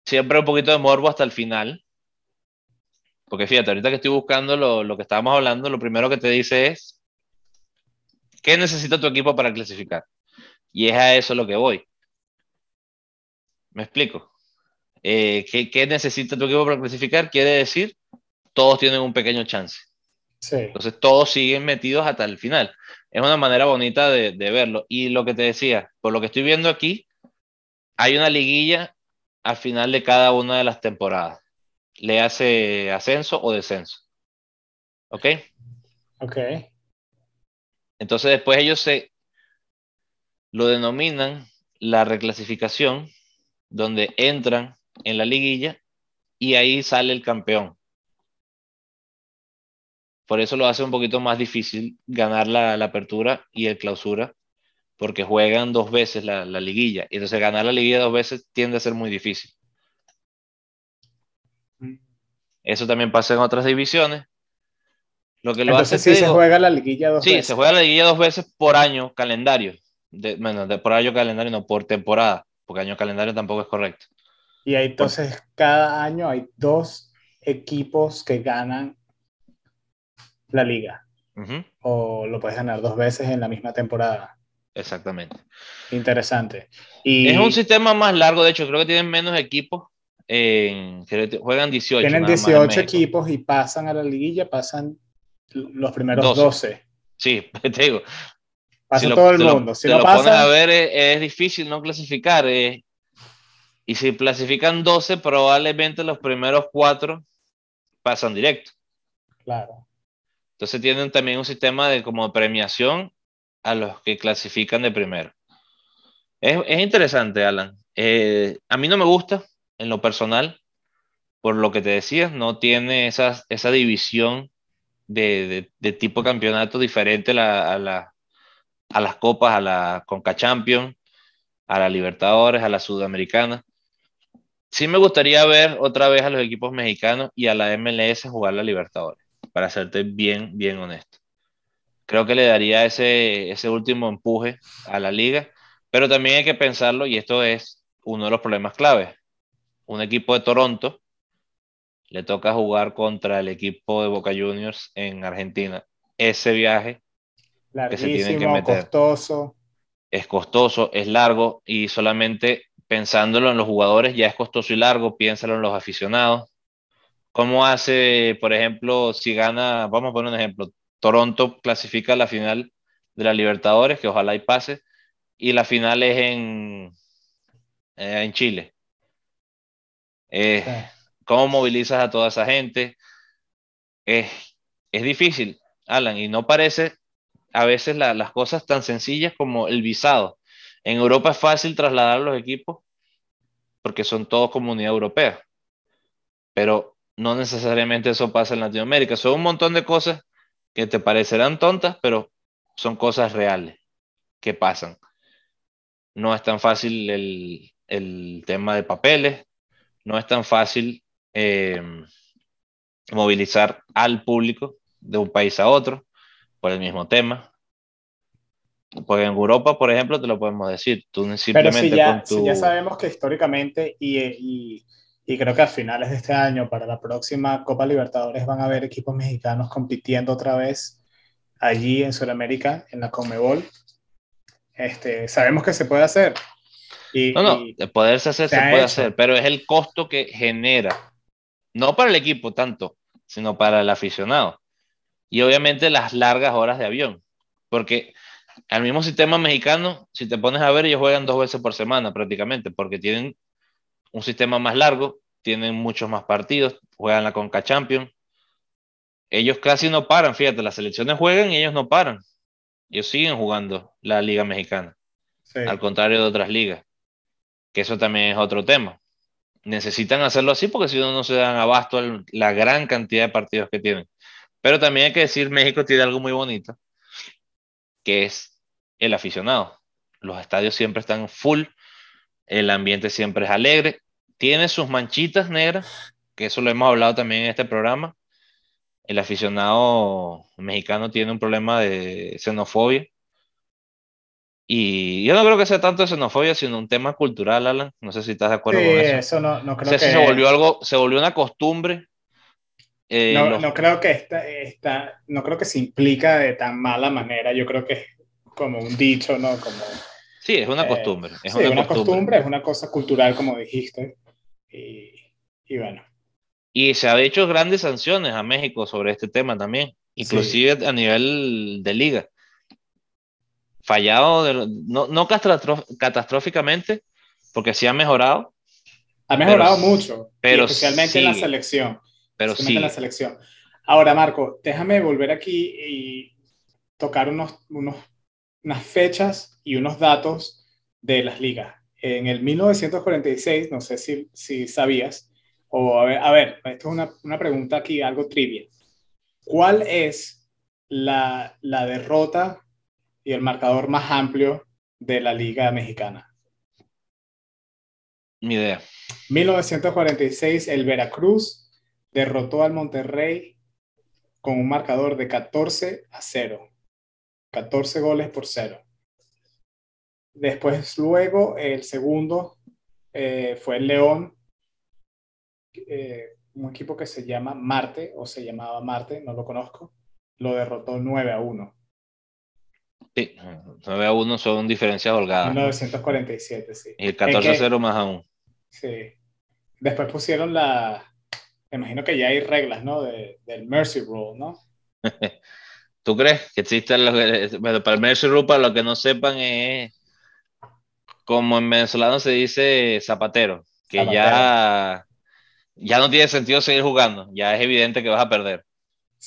siempre un poquito de morbo hasta el final. Porque fíjate, ahorita que estoy buscando lo, lo que estábamos hablando, lo primero que te dice es, ¿qué necesita tu equipo para clasificar? Y es a eso lo que voy. ¿Me explico? Eh, ¿qué, necesita tu equipo para clasificar? Quiere decir, todos tienen un pequeño chance. Entonces todos siguen metidos hasta el final. Es una manera bonita de, verlo. Y lo que te decía, por lo que estoy viendo aquí, hay una liguilla al final de cada una de las temporadas. Le hace ascenso o descenso. ¿Ok? Ok. Entonces después ellos se lo denominan la reclasificación, donde entran en la liguilla y ahí sale el campeón. Por eso lo hace un poquito más difícil ganar la, apertura y el clausura, porque juegan dos veces la, liguilla. Y entonces ganar la liguilla dos veces tiende a ser muy difícil. Eso también pasa en otras divisiones. Lo que lo hace sí se juega la liguilla dos veces. Sí, se juega la liguilla dos veces por año calendario. De, bueno, de, por año calendario, no por temporada, porque año calendario tampoco es correcto. Y ahí entonces cada año hay dos equipos que ganan la liga. O lo puedes ganar dos veces en la misma temporada. Exactamente. Interesante. Y es un sistema más largo, de hecho, creo que tienen menos equipos. En, juegan 18. Tienen 18 equipos y pasan a la liguilla, pasan los primeros 12. Sí, te digo. Pasa todo el mundo. si lo, pones a ver, es, difícil no clasificar. Y si clasifican 12, probablemente los primeros cuatro pasan directo. Claro. Entonces tienen también un sistema de como premiación a los que clasifican de primero. Es, es interesante, Alan. Eh, a mí no me gusta en lo personal, por lo que te decía, no tiene esa, esa división de, de, de tipo campeonato diferente a las copas, a la Conca Champions, a la Libertadores, a la Sudamericana sí me gustaría ver otra vez a los equipos mexicanos y a la MLS jugar la Libertadores, para serte bien, bien honesto. Creo que le daría ese, ese último empuje a la liga, pero también hay que pensarlo, y esto es uno de los problemas claves. Un equipo de Toronto le toca jugar contra el equipo de Boca Juniors en Argentina. Ese viaje que se tiene que meter. costoso. Es costoso, es largo y solamente pensándolo en los jugadores ya es costoso y largo, piénsalo en los aficionados. ¿Cómo hace, por ejemplo, si gana, vamos a poner un ejemplo, Toronto clasifica a la final de la Libertadores, que ojalá y pase, y la final es en, eh, en Chile. Eh, ¿Cómo movilizas a toda esa gente? es difícil, Alan, y no parece a veces las cosas tan sencillas como el visado. En Europa es fácil trasladar los equipos porque son todos comunidad europea, pero no necesariamente eso pasa en Latinoamérica. Son un montón de cosas que te parecerán tontas, pero son cosas reales que pasan. No es tan fácil el, tema de papeles, no es tan fácil eh, movilizar al público de un país a otro por el mismo tema. Porque en Europa, por ejemplo, te lo podemos decir. Tú simplemente Pero si ya, si ya sabemos que históricamente y, y, y, creo que a finales de este año, para la próxima Copa Libertadores, van a haber equipos mexicanos compitiendo otra vez allí en Sudamérica, en la Comebol. Este, sabemos que se puede hacer. Y, no, no, de poderse hacer, se, puede hacer, pero es el costo que genera. No para el equipo tanto, sino para el aficionado. Y obviamente las largas horas de avión. Porque al mismo sistema mexicano, si te pones a ver, ellos juegan dos veces por semana prácticamente, porque tienen un sistema más largo, tienen muchos más partidos, juegan la Conca Champions. ellos casi no paran, fíjate, las selecciones juegan y ellos no paran. Ellos siguen jugando la Liga Mexicana, al contrario de otras ligas, que eso también es otro tema. Necesitan hacerlo así porque si no, no se dan abasto a la gran cantidad de partidos que tienen. Pero también hay que decir, México tiene algo muy bonito, que es el aficionado. Los estadios siempre están full, el ambiente siempre es alegre, tiene sus manchitas negras, que eso lo hemos hablado también en este programa. El aficionado mexicano tiene un problema de xenofobia. Y yo no creo que sea tanto de xenofobia, sino un tema cultural, Alan. No sé si estás de acuerdo con eso. eso no, no creo que... se volvió algo, se volvió una costumbre. Eh, no, no, creo que esta, esta, no creo que se implica de tan mala manera. Yo creo que es como un dicho, ¿no? Como, sí, es una eh, costumbre. Es una, costumbre. es una cosa cultural, como dijiste. Y, y, bueno. Y se ha hecho grandes sanciones a México sobre este tema también, inclusive a nivel de liga. Fallado, no, no catastróficamente, porque sí ha mejorado. Ha mejorado mucho, pero especialmente en la selección. Pero sí. En la selección. Ahora, Marco, déjame volver aquí y tocar unos, unos unas fechas y unos datos de las ligas. En el 1946, no sé si, si sabías, o a ver, a ver, esto es una, una pregunta aquí, algo trivia. ¿Cuál es la, la derrota y el marcador más amplio de la Liga Mexicana? Ni idea. 1946, el Veracruz derrotó al Monterrey con un marcador de 14 a 0. 14 goles por cero. Después, luego, el segundo eh, fue el León, eh, un equipo que se llama Marte, o se llamaba Marte, no lo conozco, lo derrotó 9 a 1. Sí, 9 a 1 son diferencias holgadas. 1947, sí. Y el 14 a 0 más aún. Sí. Después pusieron la. Me imagino que ya hay reglas, ¿no? del Mercy Rule, ¿no? ¿Tú crees que existe lo bueno, para el Mercy Rule, para los que no sepan, es como en venezolano se dice zapatero, que ya, ya no tiene sentido seguir jugando, ya es evidente que vas a perder.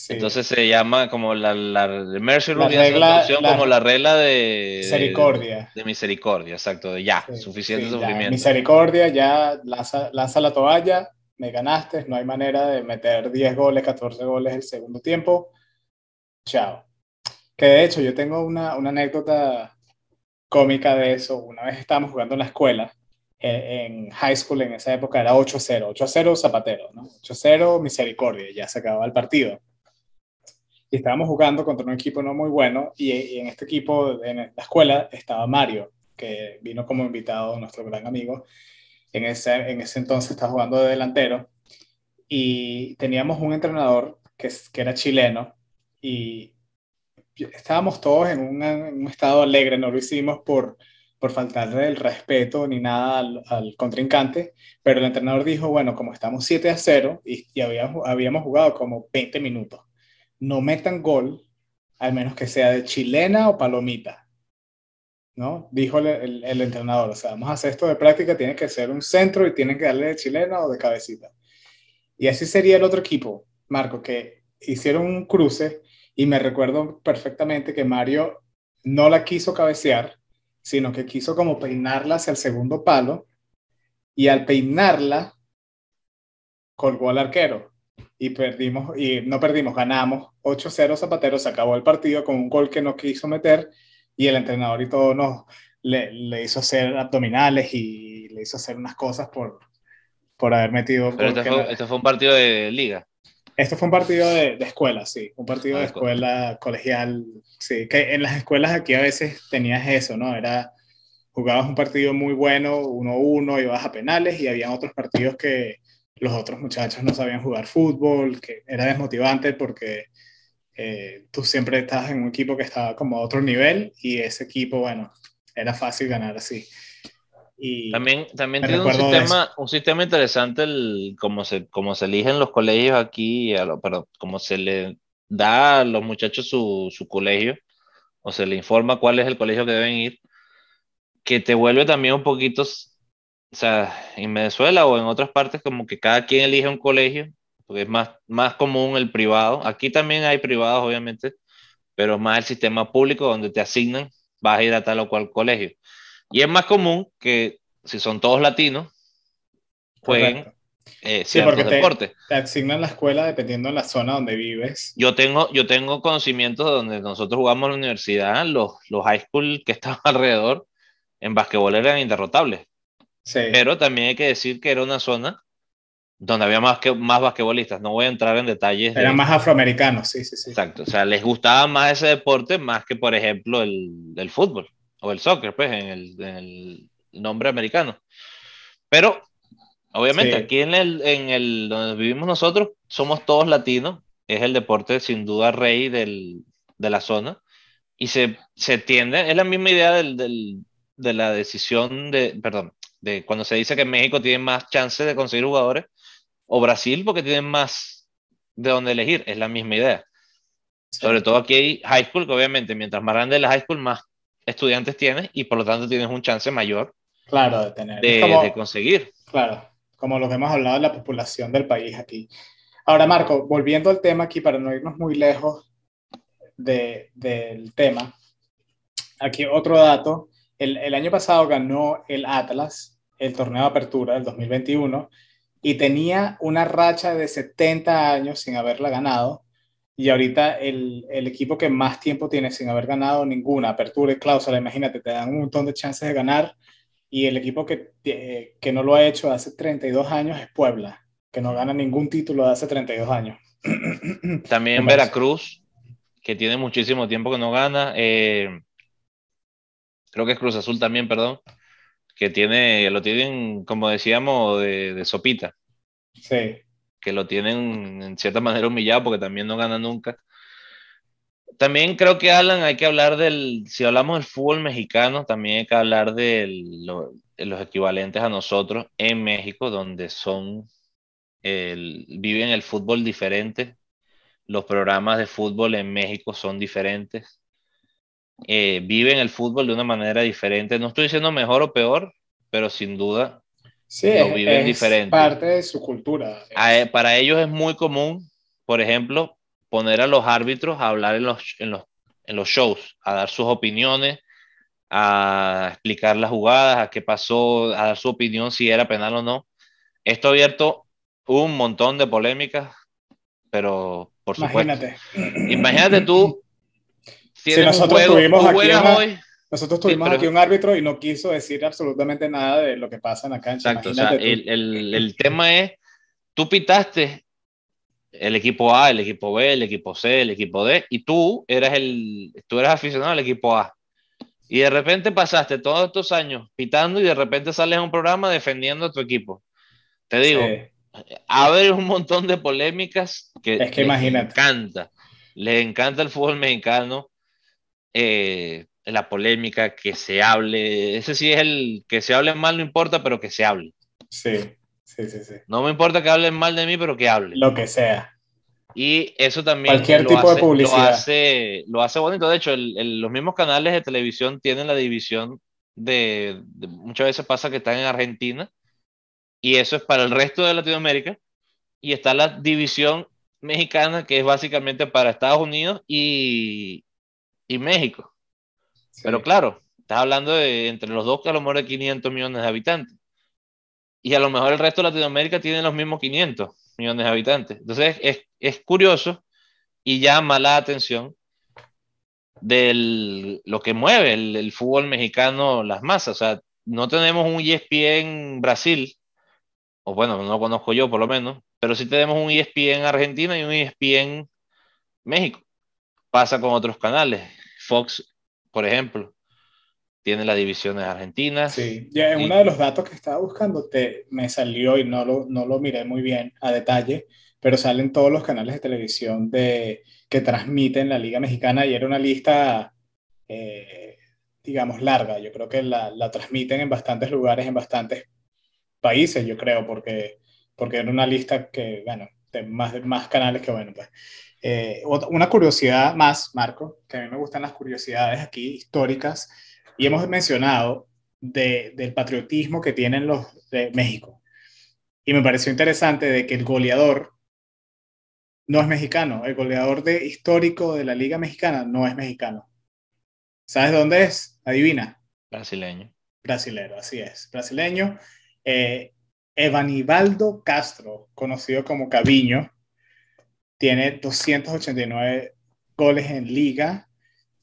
Entonces se llama como la, la Mercy Rule, regla, como la regla de misericordia. De, misericordia, exacto, de ya, suficiente sufrimiento. misericordia, ya lanza, lanza la toalla, me ganaste, no hay manera de meter 10 goles, 14 goles el segundo tiempo Chao. Que de hecho yo tengo una, una anécdota cómica de eso. Una vez estábamos jugando en la escuela, eh, en high school en esa época era 8-0, 8-0 Zapatero, ¿no? 8-0 Misericordia, ya se acababa el partido. Y estábamos jugando contra un equipo no muy bueno y, en este equipo, en la escuela, estaba Mario, que vino como invitado, nuestro gran amigo. En ese, en ese entonces estaba jugando de delantero y teníamos un entrenador que, que era chileno y estábamos todos en un, estado alegre, no lo hicimos por, por faltarle el respeto ni nada al, contrincante, pero el entrenador dijo, bueno, como estamos 7 a 0 y, y habíamos, habíamos jugado como 20 minutos, no metan gol, al menos que sea de chilena o palomita. ¿no? Dijo el, entrenador, o sea, vamos a hacer esto de práctica, tiene que ser un centro y tienen que darle de chilena o de cabecita. Y así sería el otro equipo, Marco, que hicieron un cruce y me recuerdo perfectamente que Mario no la quiso cabecear, sino que quiso como peinarla hacia el segundo palo y al peinarla colgó al arquero y perdimos y no perdimos, ganamos 8-0 Zapatero, se acabó el partido con un gol que no quiso meter y el entrenador y todo nos le, le hizo hacer abdominales y le hizo hacer unas cosas por, por haber metido. Pero este fue, fue, un partido de liga. Esto fue un partido de, de escuela, sí, un partido de ah, escuela colegial, sí, que en las escuelas aquí a veces tenías eso, ¿no? Era, jugabas un partido muy bueno, 1-1, ibas a penales y había otros partidos que los otros muchachos no sabían jugar fútbol, que era desmotivante porque eh, tú siempre estabas en un equipo que estaba como a otro nivel y ese equipo, bueno, era fácil ganar así. También también tiene un sistema, un sistema interesante el, como, se, como se eligen los colegios aquí, a pero como se le da a los muchachos su, su colegio, o se le informa cuál es el colegio que deben ir, que te vuelve también un poquito, o sea, en Venezuela o en otras partes, como que cada quien elige un colegio porque es más, más común el privado. Aquí también hay privados, obviamente, pero más el sistema público donde te asignan, vas a ir a tal o cual colegio. Y es más común que si son todos latinos, jueguen eh, sí, porque te, te, asignan la escuela dependiendo de la zona donde vives. Yo tengo, yo tengo conocimientos de donde nosotros jugamos en la universidad, los, los high school que estaban alrededor en basquetbol eran interrotables. Sí. Pero también hay que decir que era una zona donde había más, que, más basquetbolistas. No voy a entrar en detalles. Eran más afroamericanos, sí, sí, sí. Exacto. O sea, les gustaba más ese deporte más que, por ejemplo, el, el fútbol o el soccer, pues, en el, en el nombre americano. Pero, obviamente, aquí en el, en el donde vivimos nosotros, somos todos latinos. Es el deporte, sin duda, rey del, de la zona. Y se, se tiende, es la misma idea del, del, de la decisión de, perdón, de cuando se dice que México tiene más chances de conseguir jugadores, o Brasil porque tienen más de dónde elegir, es la misma idea. Sobre todo aquí hay high school, que obviamente mientras más grande la high school, más estudiantes tienes y por lo tanto tienes un chance mayor claro, de, tener. de, conseguir. Claro, como lo que hemos hablado de la población del país aquí. Ahora, Marco, volviendo al tema aquí, para no irnos muy lejos de, del tema, aquí otro dato. El, el, año pasado ganó el Atlas el torneo de apertura del 2021 y tenía una racha de 70 años sin haberla ganado. Y ahorita el, el, equipo que más tiempo tiene sin haber ganado ninguna apertura y cláusula, imagínate, te dan un montón de chances de ganar. Y el equipo que, eh, que no lo ha hecho hace 32 años es Puebla, que no gana ningún título de hace 32 años. También Veracruz, que tiene muchísimo tiempo que no gana. Eh, creo que es Cruz Azul también, perdón que tiene, lo tienen, como decíamos, de, de sopita. Sí. Que lo tienen en cierta manera humillado porque también no gana nunca. También creo que, Alan, hay que hablar del, si hablamos del fútbol mexicano, también hay que hablar de, los equivalentes a nosotros en México, donde son, el, viven el fútbol diferente. Los programas de fútbol en México son diferentes eh, viven el fútbol de una manera diferente. No estoy diciendo mejor o peor, pero sin duda sí, lo viven es diferente. parte de su cultura. Para ellos es muy común, por ejemplo, poner a los árbitros a hablar en los, en los, en los shows, a dar sus opiniones, a explicar las jugadas, a qué pasó, a dar su opinión si era penal o no. Esto ha abierto un montón de polémicas, pero por supuesto. Imagínate. Imagínate tú si nosotros tuvimos aquí, nosotros tuvimos aquí un árbitro y no quiso decir absolutamente nada de lo que pasa en la cancha. Exacto, o sea, el, el, el, tema es, tú pitaste el equipo A, el equipo B, el equipo C, el equipo D, y tú eras, el, tú eras aficionado al equipo A. Y de repente pasaste todos estos años pitando y de repente sales a un programa defendiendo a tu equipo. Te digo, sí. un montón de polémicas que, es que les encanta. Les encanta el fútbol mexicano eh, la polémica, que se hable. Ese sí es el que se hable mal, no importa, pero que se hable. Sí, sí, sí. sí. No me importa que hablen mal de mí, pero que hable. Lo que sea. Y eso también Cualquier tipo de publicidad. Lo hace, lo hace bonito. De hecho, los mismos canales de televisión tienen la división de, Muchas veces pasa que están en Argentina y eso es para el resto de Latinoamérica. Y está la división mexicana que es básicamente para Estados Unidos y, y México. Pero claro, estás hablando de entre los dos que a lo mejor de 500 millones de habitantes. Y a lo mejor el resto de Latinoamérica tiene los mismos 500 millones de habitantes. Entonces es, es curioso y llama la atención de lo que mueve el, el, fútbol mexicano, las masas. O sea, no tenemos un ESPN Brasil, o bueno, no lo conozco yo por lo menos, pero sí tenemos un ESPN Argentina y un ESPN México. Pasa con otros canales. Fox, por ejemplo, tiene las divisiones argentinas. Sí, ya en uno de los datos que estaba buscando te, me salió y no lo, no lo miré muy bien a detalle, pero salen todos los canales de televisión de, que transmiten la Liga Mexicana y era una lista, eh, digamos, larga. Yo creo que la, la, transmiten en bastantes lugares, en bastantes países, yo creo, porque, porque era una lista que, bueno, más, más canales que, bueno, pues eh, una curiosidad más, Marco, que a mí me gustan las curiosidades aquí históricas, y hemos mencionado de, del patriotismo que tienen los de México. Y me pareció interesante de que el goleador no es mexicano. El goleador de, histórico de la Liga Mexicana no es mexicano. ¿Sabes dónde es? Adivina. Brasileño. Brasilero, así es. Brasileño. Eh, Evanibaldo Castro, conocido como Caviño, tiene 289 goles en liga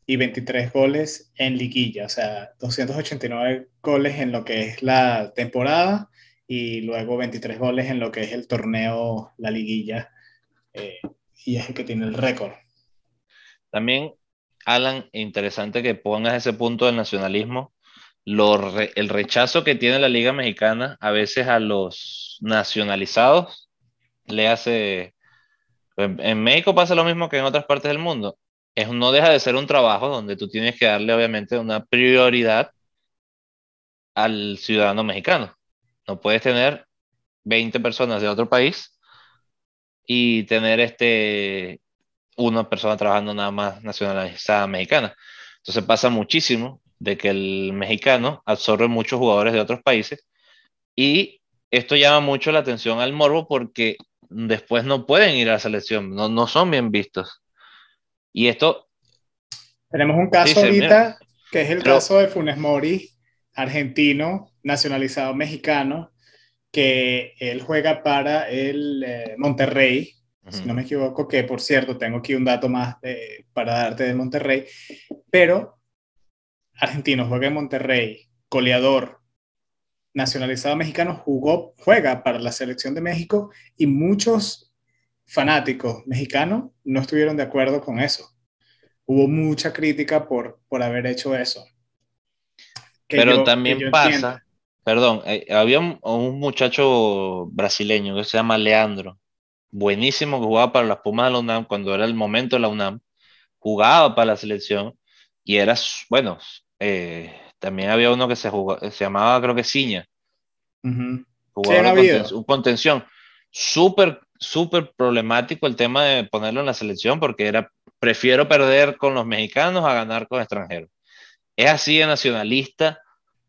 y 23 goles en liguilla, o sea, 289 goles en lo que es la temporada y luego 23 goles en lo que es el torneo, la liguilla, eh, y es el que tiene el récord. También, Alan, interesante que pongas ese punto del nacionalismo, el rechazo que tiene la Liga Mexicana a veces a los nacionalizados le hace... En México pasa lo mismo que en otras partes del mundo. Es, no deja de ser un trabajo donde tú tienes que darle obviamente una prioridad al ciudadano mexicano. No puedes tener 20 personas de otro país y tener este, una persona trabajando nada más nacionalizada mexicana. Entonces pasa muchísimo de que el mexicano absorbe muchos jugadores de otros países. Y esto llama mucho la atención al morbo porque después no pueden ir a la selección, no, no son bien vistos. Y esto... Tenemos un caso ahorita que es el caso de Funes Mori, argentino, nacionalizado mexicano, que él juega para el eh, Monterrey, si no me equivoco, que por cierto, tengo aquí un dato más para darte de Monterrey, pero argentino, juega en Monterrey, goleador, nacionalizado mexicano, jugó, juega para la selección de México y muchos fanáticos mexicanos no estuvieron de acuerdo con eso. Hubo mucha crítica por, por haber hecho eso. Pero también pasa, perdón, eh, había un, muchacho brasileño que se llama Leandro, buenísimo que jugaba para las Pumas de la UNAM cuando era el momento de la UNAM, jugaba para la selección y era, bueno, eh, también había uno que se, se llamaba, creo que Ciña. Uh un contención. Súper, súper problemático el tema de ponerlo en la selección porque era, prefiero perder con los mexicanos a ganar con extranjeros. Es así de nacionalista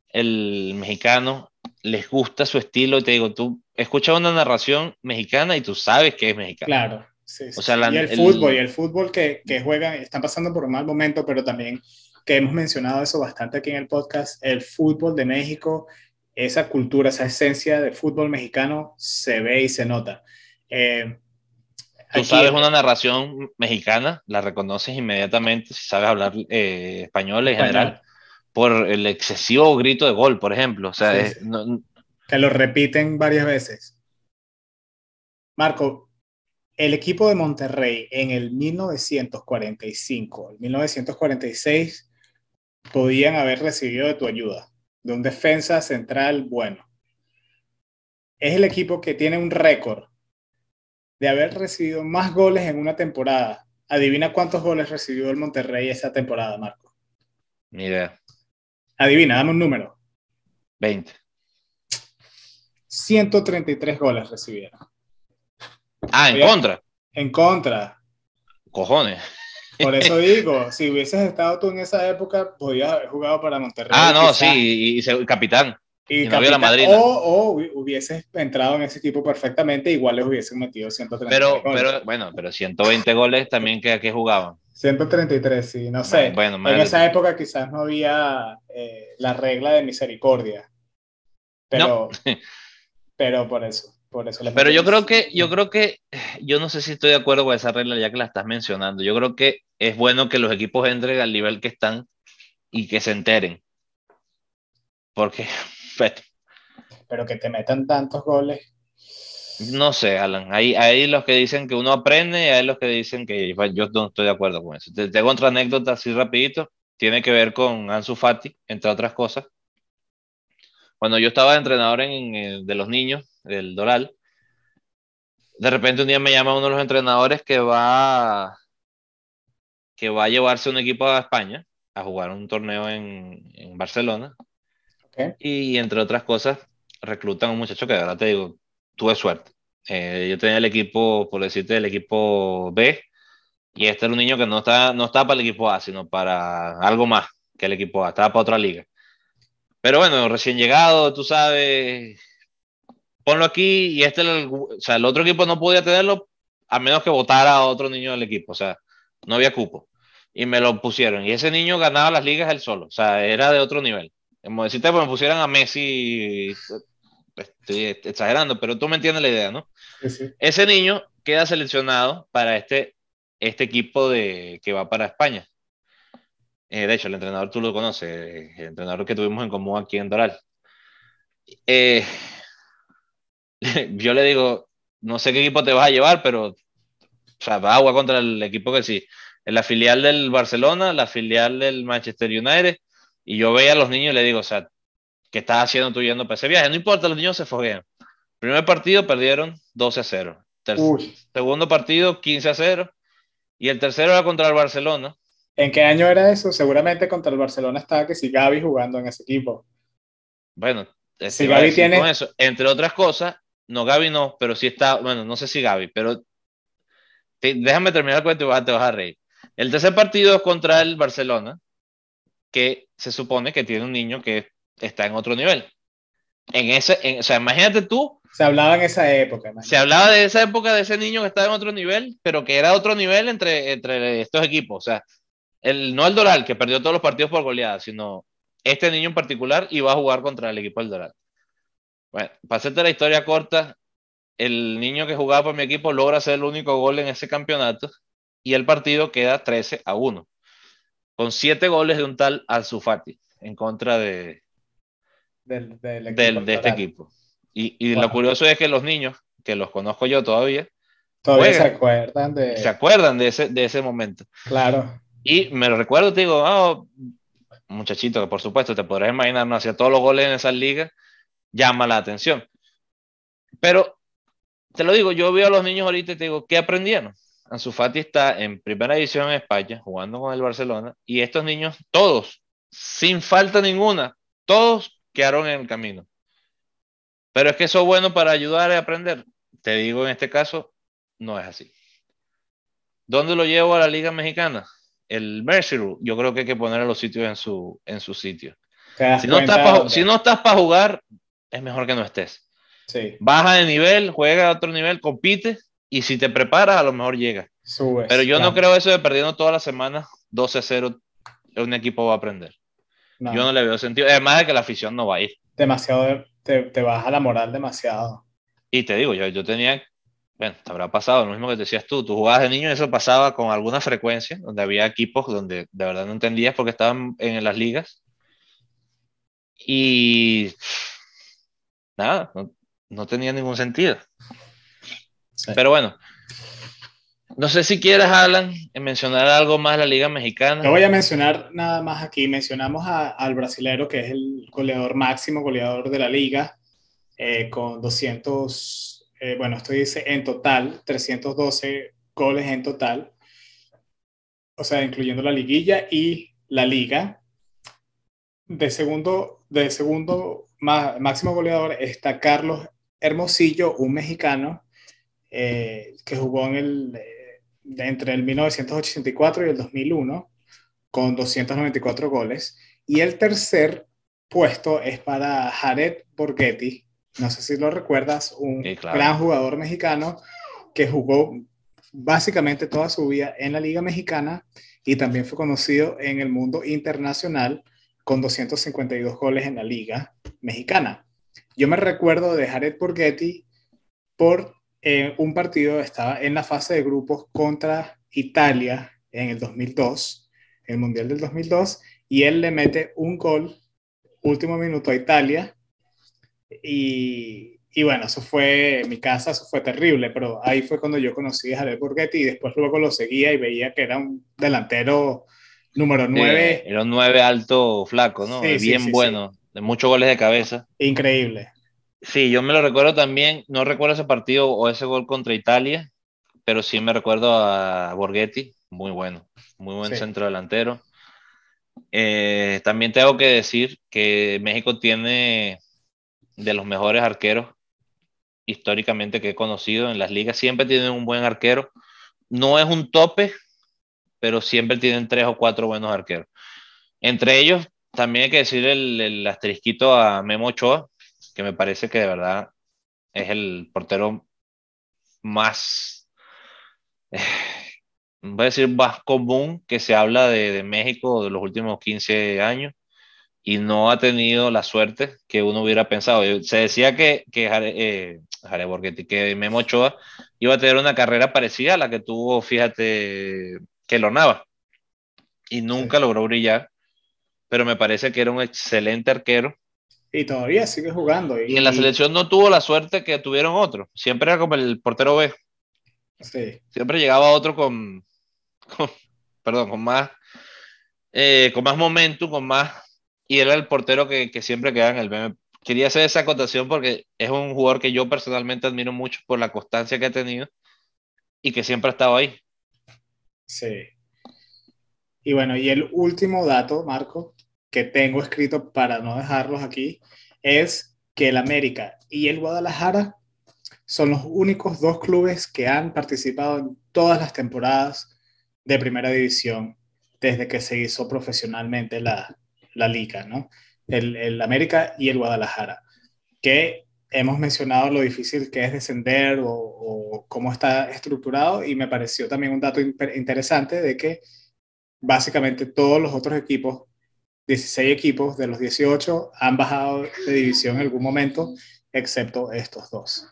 el mexicano, les gusta su estilo. Y te digo, tú escuchas una narración mexicana y tú sabes que es mexicano. Claro. Sí, O sea, y el, fútbol, y el fútbol que, que juegan, están pasando por un mal momento, pero también que hemos mencionado eso bastante aquí en el podcast, el fútbol de México, esa cultura, esa esencia de fútbol mexicano se ve y se nota. Eh, Tú sabes una narración mexicana, la reconoces inmediatamente si sabes hablar eh, español en general, por el excesivo grito de gol, por ejemplo. O sea, que lo repiten varias veces. Marco, el equipo de Monterrey en el 1945, el 1946, podían haber recibido de tu ayuda, de un defensa central bueno. Es el equipo que tiene un récord de haber recibido más goles en una temporada. Adivina cuántos goles recibió el Monterrey esa temporada, Marco. Ni idea. Adivina, dame un número. 20. 133 goles recibieron. Ah, en contra. En contra. Cojones. Por eso digo, si hubieses estado tú en esa época, podías haber jugado para Monterrey. Ah, no, sí, y, y, capitán. Y, la madrina. O, hubieses entrado en ese equipo perfectamente, igual les hubiesen metido 130 pero, goles. Pero, bueno, pero 120 goles también que, que jugaban. 133, sí, no sé. Bueno, en esa época quizás no había eh, la regla de misericordia. Pero, pero por eso. Pero yo creo que, yo creo que, yo no sé si estoy de acuerdo con esa regla ya que la estás mencionando. Yo creo que es bueno que los equipos entren al nivel que están y que se enteren. Porque, pero que te metan tantos goles. No sé, Alan. Hay, hay los que dicen que uno aprende y hay los que dicen que yo no estoy de acuerdo con eso. Te tengo otra anécdota así rapidito. Tiene que ver con Ansu Fati, entre otras cosas. Cuando yo estaba entrenador en, de los niños, del Doral, de repente un día me llama uno de los entrenadores que va, que va a llevarse un equipo a España a jugar un torneo en, en Barcelona. Y entre otras cosas, reclutan a un muchacho que de verdad te digo, tuve suerte. Eh, yo tenía el equipo, por decirte, el equipo B, y este era un niño que no estaba, no estaba para el equipo A, sino para algo más que el equipo A, estaba para otra liga. Pero bueno, recién llegado, tú sabes, ponlo aquí y este, el, o sea, el otro equipo no podía tenerlo a menos que votara a otro niño del equipo, o sea, no había cupo. Y me lo pusieron. Y ese niño ganaba las ligas él solo, o sea, era de otro nivel. Como decirte, pues me pusieran a Messi, estoy exagerando, pero tú me entiendes la idea, ¿no? Ese niño queda seleccionado para este, este equipo de, que va para España. Eh, de hecho, el entrenador tú lo conoces, el entrenador que tuvimos en común aquí en Doral. Eh, yo le digo, no sé qué equipo te vas a llevar, pero o sea, va a jugar contra el equipo que sí. En la filial del Barcelona, la filial del Manchester United, y yo veía a los niños y le digo, o sea, ¿qué estás haciendo tú yendo para ese viaje? No importa, los niños se foguean. Primer partido perdieron 12 a 0. segundo partido 15 a 0. Y el tercero era contra el Barcelona. ¿En qué año era eso? Seguramente contra el Barcelona estaba que si Gaby jugando en ese equipo. Bueno, si Gaby tiene... eso. Entre otras cosas, no, Gaby no, pero sí está, bueno, no sé si Gaby, pero déjame terminar el cuento y te vas a reír. El tercer partido es contra el Barcelona, que se supone que tiene un niño que está en otro nivel. En ese, o sea, imagínate tú. Se hablaba en esa época. Se hablaba de esa época de ese niño que estaba en otro nivel, pero que era otro nivel entre, entre estos equipos. O sea, el, no el Doral, que perdió todos los partidos por goleada, sino este niño en particular iba a jugar contra el equipo del Doral. Bueno, para hacerte la historia corta, el niño que jugaba por mi equipo logra hacer el único gol en ese campeonato y el partido queda 13 a 1, con 7 goles de un tal Al-Sufati en contra de, de este equipo. Y, y lo curioso es que los niños, que los conozco yo todavía, todavía se acuerdan de... Se acuerdan de ese, de ese momento. Claro. Y me lo recuerdo, te digo, oh, muchachito, que por supuesto te podrás imaginar, no hacía todos los goles en esa liga, llama la atención. Pero te lo digo, yo veo a los niños ahorita y te digo, ¿qué aprendieron? Ansu Fati está en primera división en España, jugando con el Barcelona, y estos niños, todos, sin falta ninguna, todos quedaron en el camino. Pero es que eso es bueno para ayudar a aprender. Te digo, en este caso, no es así. ¿Dónde lo llevo a la Liga Mexicana? el Mercy yo creo que hay que poner a los sitios en su, en su sitio. Si no, estás para jugar, es mejor que no estés. Baja de nivel, juega a otro nivel, compite y si te preparas, a lo mejor llega. Pero yo no creo eso de perdiendo todas las semanas 12-0, un equipo va a aprender. Yo no le veo sentido. Además de que la afición no va a ir. Demasiado, te, te baja la moral demasiado. Y te digo, yo, yo tenía bueno, te habrá pasado lo mismo que decías tú, tú jugabas de niño y eso pasaba con alguna frecuencia, donde había equipos donde de verdad no entendías porque estaban en las ligas. Y nada, no, tenía ningún sentido. Pero bueno, no sé si quieres, Alan, mencionar algo más de la Liga Mexicana. Yo voy a mencionar nada más aquí. Mencionamos al brasilero que es el goleador máximo, goleador de la liga, eh, con 200 eh, bueno, esto dice en total, 312 goles en total, o sea, incluyendo la liguilla y la liga. De segundo, de segundo máximo goleador está Carlos Hermosillo, un mexicano eh, que jugó en el, eh, entre el 1984 y el 2001 con 294 goles. Y el tercer puesto es para Jared Borghetti, no sé si lo recuerdas, un gran jugador mexicano que jugó básicamente toda su vida en la Liga Mexicana y también fue conocido en el mundo internacional con 252 goles en la Liga Mexicana. Yo me recuerdo de Jared Borghetti por eh, un partido, estaba en la fase de grupos contra Italia en el 2002, el Mundial del 2002, y él le mete un gol último minuto a Italia y, y, bueno, eso fue, mi casa, eso fue terrible, pero ahí fue cuando yo conocí a Jared Borghetti y después luego lo seguía y veía que era un delantero número 9. era un 9 alto, flaco, ¿no? Bien bueno, de muchos goles de cabeza. Increíble. Sí, yo me lo recuerdo también, no recuerdo ese partido o ese gol contra Italia, pero sí me recuerdo a Borghetti, muy bueno, muy buen centro delantero. Eh, también tengo que decir que México tiene de los mejores arqueros históricamente que he conocido en las ligas. Siempre tienen un buen arquero. No es un tope, pero siempre tienen tres o cuatro buenos arqueros. Entre ellos, también hay que decir el, el asterisquito a Memo Ochoa, que me parece que de verdad es el portero más voy a decir, más común que se habla de, de México de los últimos 15 años y no ha tenido la suerte que uno hubiera pensado. Se decía que, que eh, que Memo Ochoa iba a tener una carrera parecida a la que tuvo, fíjate, que lo Nava. Y nunca logró brillar, pero me parece que era un excelente arquero. Y todavía sigue jugando. Y, en la selección no tuvo la suerte que tuvieron otros. Siempre era como el portero B. Sí. Siempre llegaba otro con, perdón, con más, eh, con más momentum, con más y era el portero que, que siempre queda en el meme. Quería hacer esa acotación porque es un jugador que yo personalmente admiro mucho por la constancia que ha tenido y que siempre ha estado ahí. Sí. Y bueno, y el último dato, Marco, que tengo escrito para no dejarlos aquí, es que el América y el Guadalajara son los únicos dos clubes que han participado en todas las temporadas de primera división desde que se hizo profesionalmente la, la liga, ¿no? El, América y el Guadalajara, que hemos mencionado lo difícil que es descender o, cómo está estructurado y me pareció también un dato interesante de que básicamente todos los otros equipos, 16 equipos de los 18, han bajado de división en algún momento, excepto estos dos.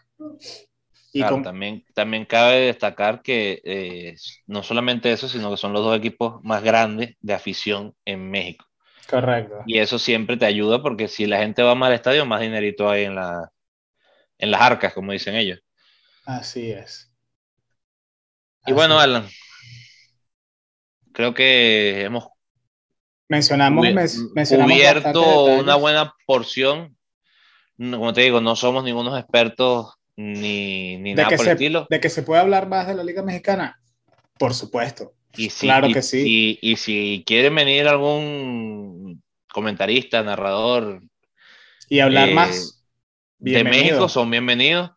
Y también, también cabe destacar que eh, no solamente eso, sino que son los dos equipos más grandes de afición en México. Correcto. Y eso siempre te ayuda porque si la gente va mal al estadio, más dinerito hay en, la, en las arcas, como dicen ellos. Así es. Y bueno, Alan, creo que hemos mencionamos, cubierto una buena porción. Como te digo, no somos ningunos expertos ni, ni nada por el estilo. De que se puede hablar más de la Liga Mexicana, por supuesto. Y si, claro que sí. Y, si quiere venir algún comentarista, narrador. Y hablar eh, más de México, son bienvenidos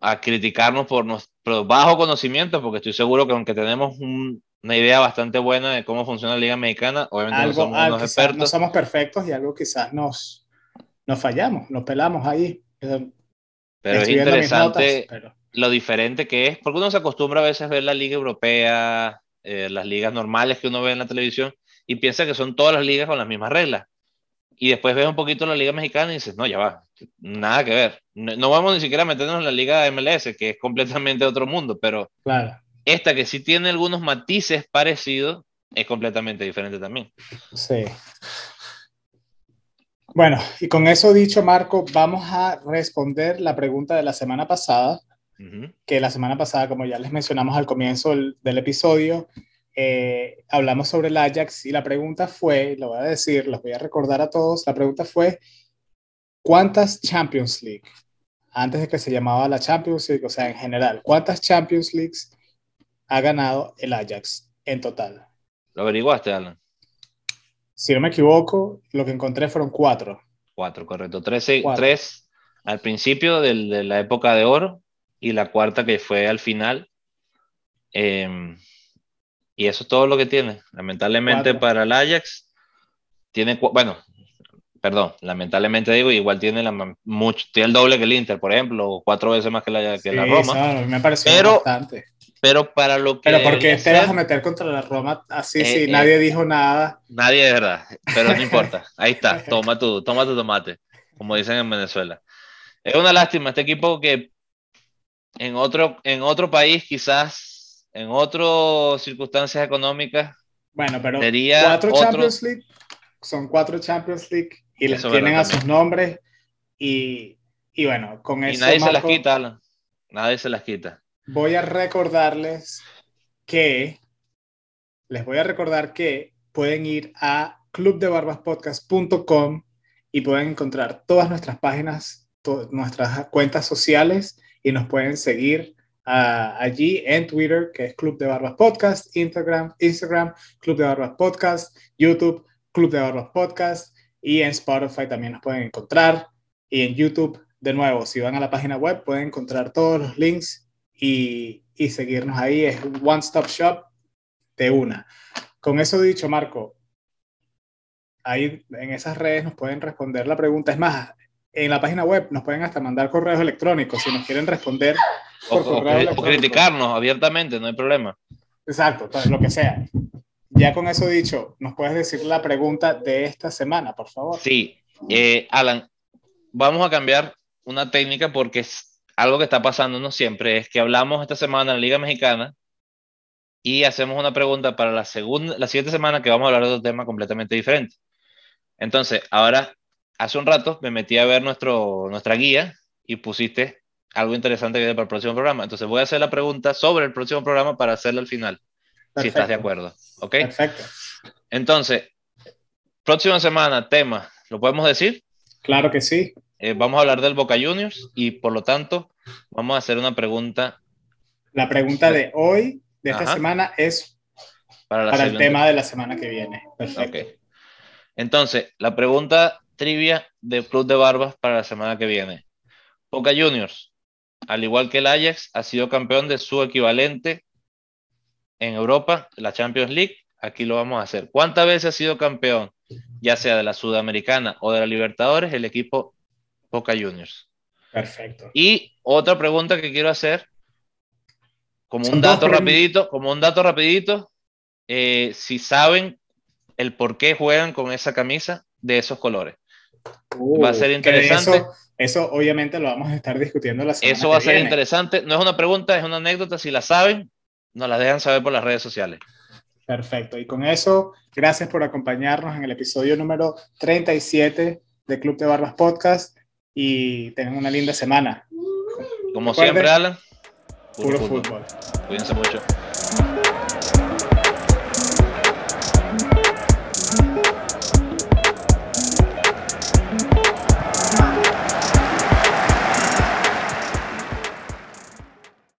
a criticarnos por nuestro bajo conocimiento, porque estoy seguro que aunque tenemos una idea bastante buena de cómo funciona la Liga Mexicana, obviamente no somos unos expertos. No somos perfectos y algo quizás nos, nos fallamos, nos pelamos ahí. Pero es interesante lo diferente que es, porque uno se acostumbra a veces a ver la Liga Europea, eh, las ligas normales que uno ve en la televisión y piensa que son todas las ligas con las mismas reglas. Y después ves un poquito la liga mexicana y dices, no, ya va, nada que ver. No, vamos ni siquiera a meternos en la liga de MLS, que es completamente otro mundo, pero claro. esta que sí tiene algunos matices parecidos, es completamente diferente también. Sí. Bueno, y con eso dicho, Marco, vamos a responder la pregunta de la semana pasada, que la semana pasada, como ya les mencionamos al comienzo del, episodio, eh, hablamos sobre el Ajax y la pregunta fue, lo voy a decir, los voy a recordar a todos, la pregunta fue, ¿cuántas Champions League, antes de que se llamaba la Champions League, o sea, en general, cuántas Champions Leagues ha ganado el Ajax en total? ¿Lo averiguaste, Alan? Si no me equivoco, lo que encontré fueron cuatro. Cuatro, correcto. Tres, tres al principio de la época de oro y la cuarta que fue al final. Em, y eso es todo lo que tiene. Lamentablemente para el Ajax, tiene, bueno, perdón, lamentablemente digo, igual tiene, la, mucho, tiene el doble que el Inter, por ejemplo, o cuatro veces más que la, que la Roma. me parece pero, bastante. Pero para lo que. Pero porque te vas a meter contra la Roma así, eh, sí, eh, nadie dijo nada. Nadie de verdad, pero no importa. Ahí está, toma tu, toma tu tomate, como dicen en Venezuela. Es una lástima este equipo que en otro, en otro país, quizás en otras circunstancias económicas. Bueno, pero cuatro Champions League son cuatro Champions League y les tienen a sus nombres y, y, bueno, con eso. Y nadie se las quita, Alan. Nadie se las quita. Voy a recordarles que les voy a recordar que pueden ir a clubdebarbaspodcast.com y pueden encontrar todas nuestras páginas, nuestras cuentas sociales y nos pueden seguir allí en Twitter, que es Club de Barbas Podcast, Instagram, Instagram, Club de Barbas Podcast, YouTube, Club de Barbas Podcast y en Spotify también nos pueden encontrar y en YouTube, de nuevo, si van a la página web pueden encontrar todos los links y, y seguirnos ahí, es one stop shop de una. Con eso dicho, Marco, ahí en esas redes nos pueden responder la pregunta. Es más, en la página web nos pueden hasta mandar correos electrónicos si nos quieren responder por o, correo o, o criticarnos abiertamente, no hay problema. Exacto, lo que sea. Ya con eso dicho, ¿nos puedes decir la pregunta de esta semana, por favor? Sí, eh, Alan, vamos a cambiar una técnica porque es algo que está pasando no siempre, es que hablamos esta semana en la Liga Mexicana y hacemos una pregunta para la, segunda, la siguiente semana que vamos a hablar de otro tema completamente diferente. Entonces, ahora, hace un rato me metí a ver nuestro, nuestra guía y pusiste algo interesante que viene para el próximo programa. Entonces voy a hacer la pregunta sobre el próximo programa para hacerla al final, si estás de acuerdo. ¿Ok? Perfecto. Entonces, próxima semana, tema, ¿lo podemos decir? Claro que sí. Eh, vamos a hablar del Boca Juniors y por lo tanto vamos a hacer una pregunta. La pregunta de hoy, de esta semana, es para, el tema de la semana que viene. Perfecto. Okay. Entonces, la pregunta trivia del Club de Barbas para la semana que viene. Boca Juniors, al igual que el Ajax, ha sido campeón de su equivalente en Europa, la Champions League. Aquí lo vamos a hacer. ¿Cuántas veces ha sido campeón, ya sea de la Sudamericana o de la Libertadores, el equipo Boca Juniors? Perfecto. Y otra pregunta que quiero hacer, como un dato rapidito, como un dato rapidito, eh, si saben el por qué juegan con esa camisa de esos colores. Va a ser uh, interesante. Eso obviamente lo vamos a estar discutiendo la semana Eso va a ser interesante. No es una pregunta, es una anécdota. Si la saben, nos la dejan saber por las redes sociales. Perfecto. Y con eso, gracias por acompañarnos en el episodio número 37 de Club de Barbas Podcast y tengan una linda semana. Como siempre, Alan. Puro, fútbol. Cuídense mucho.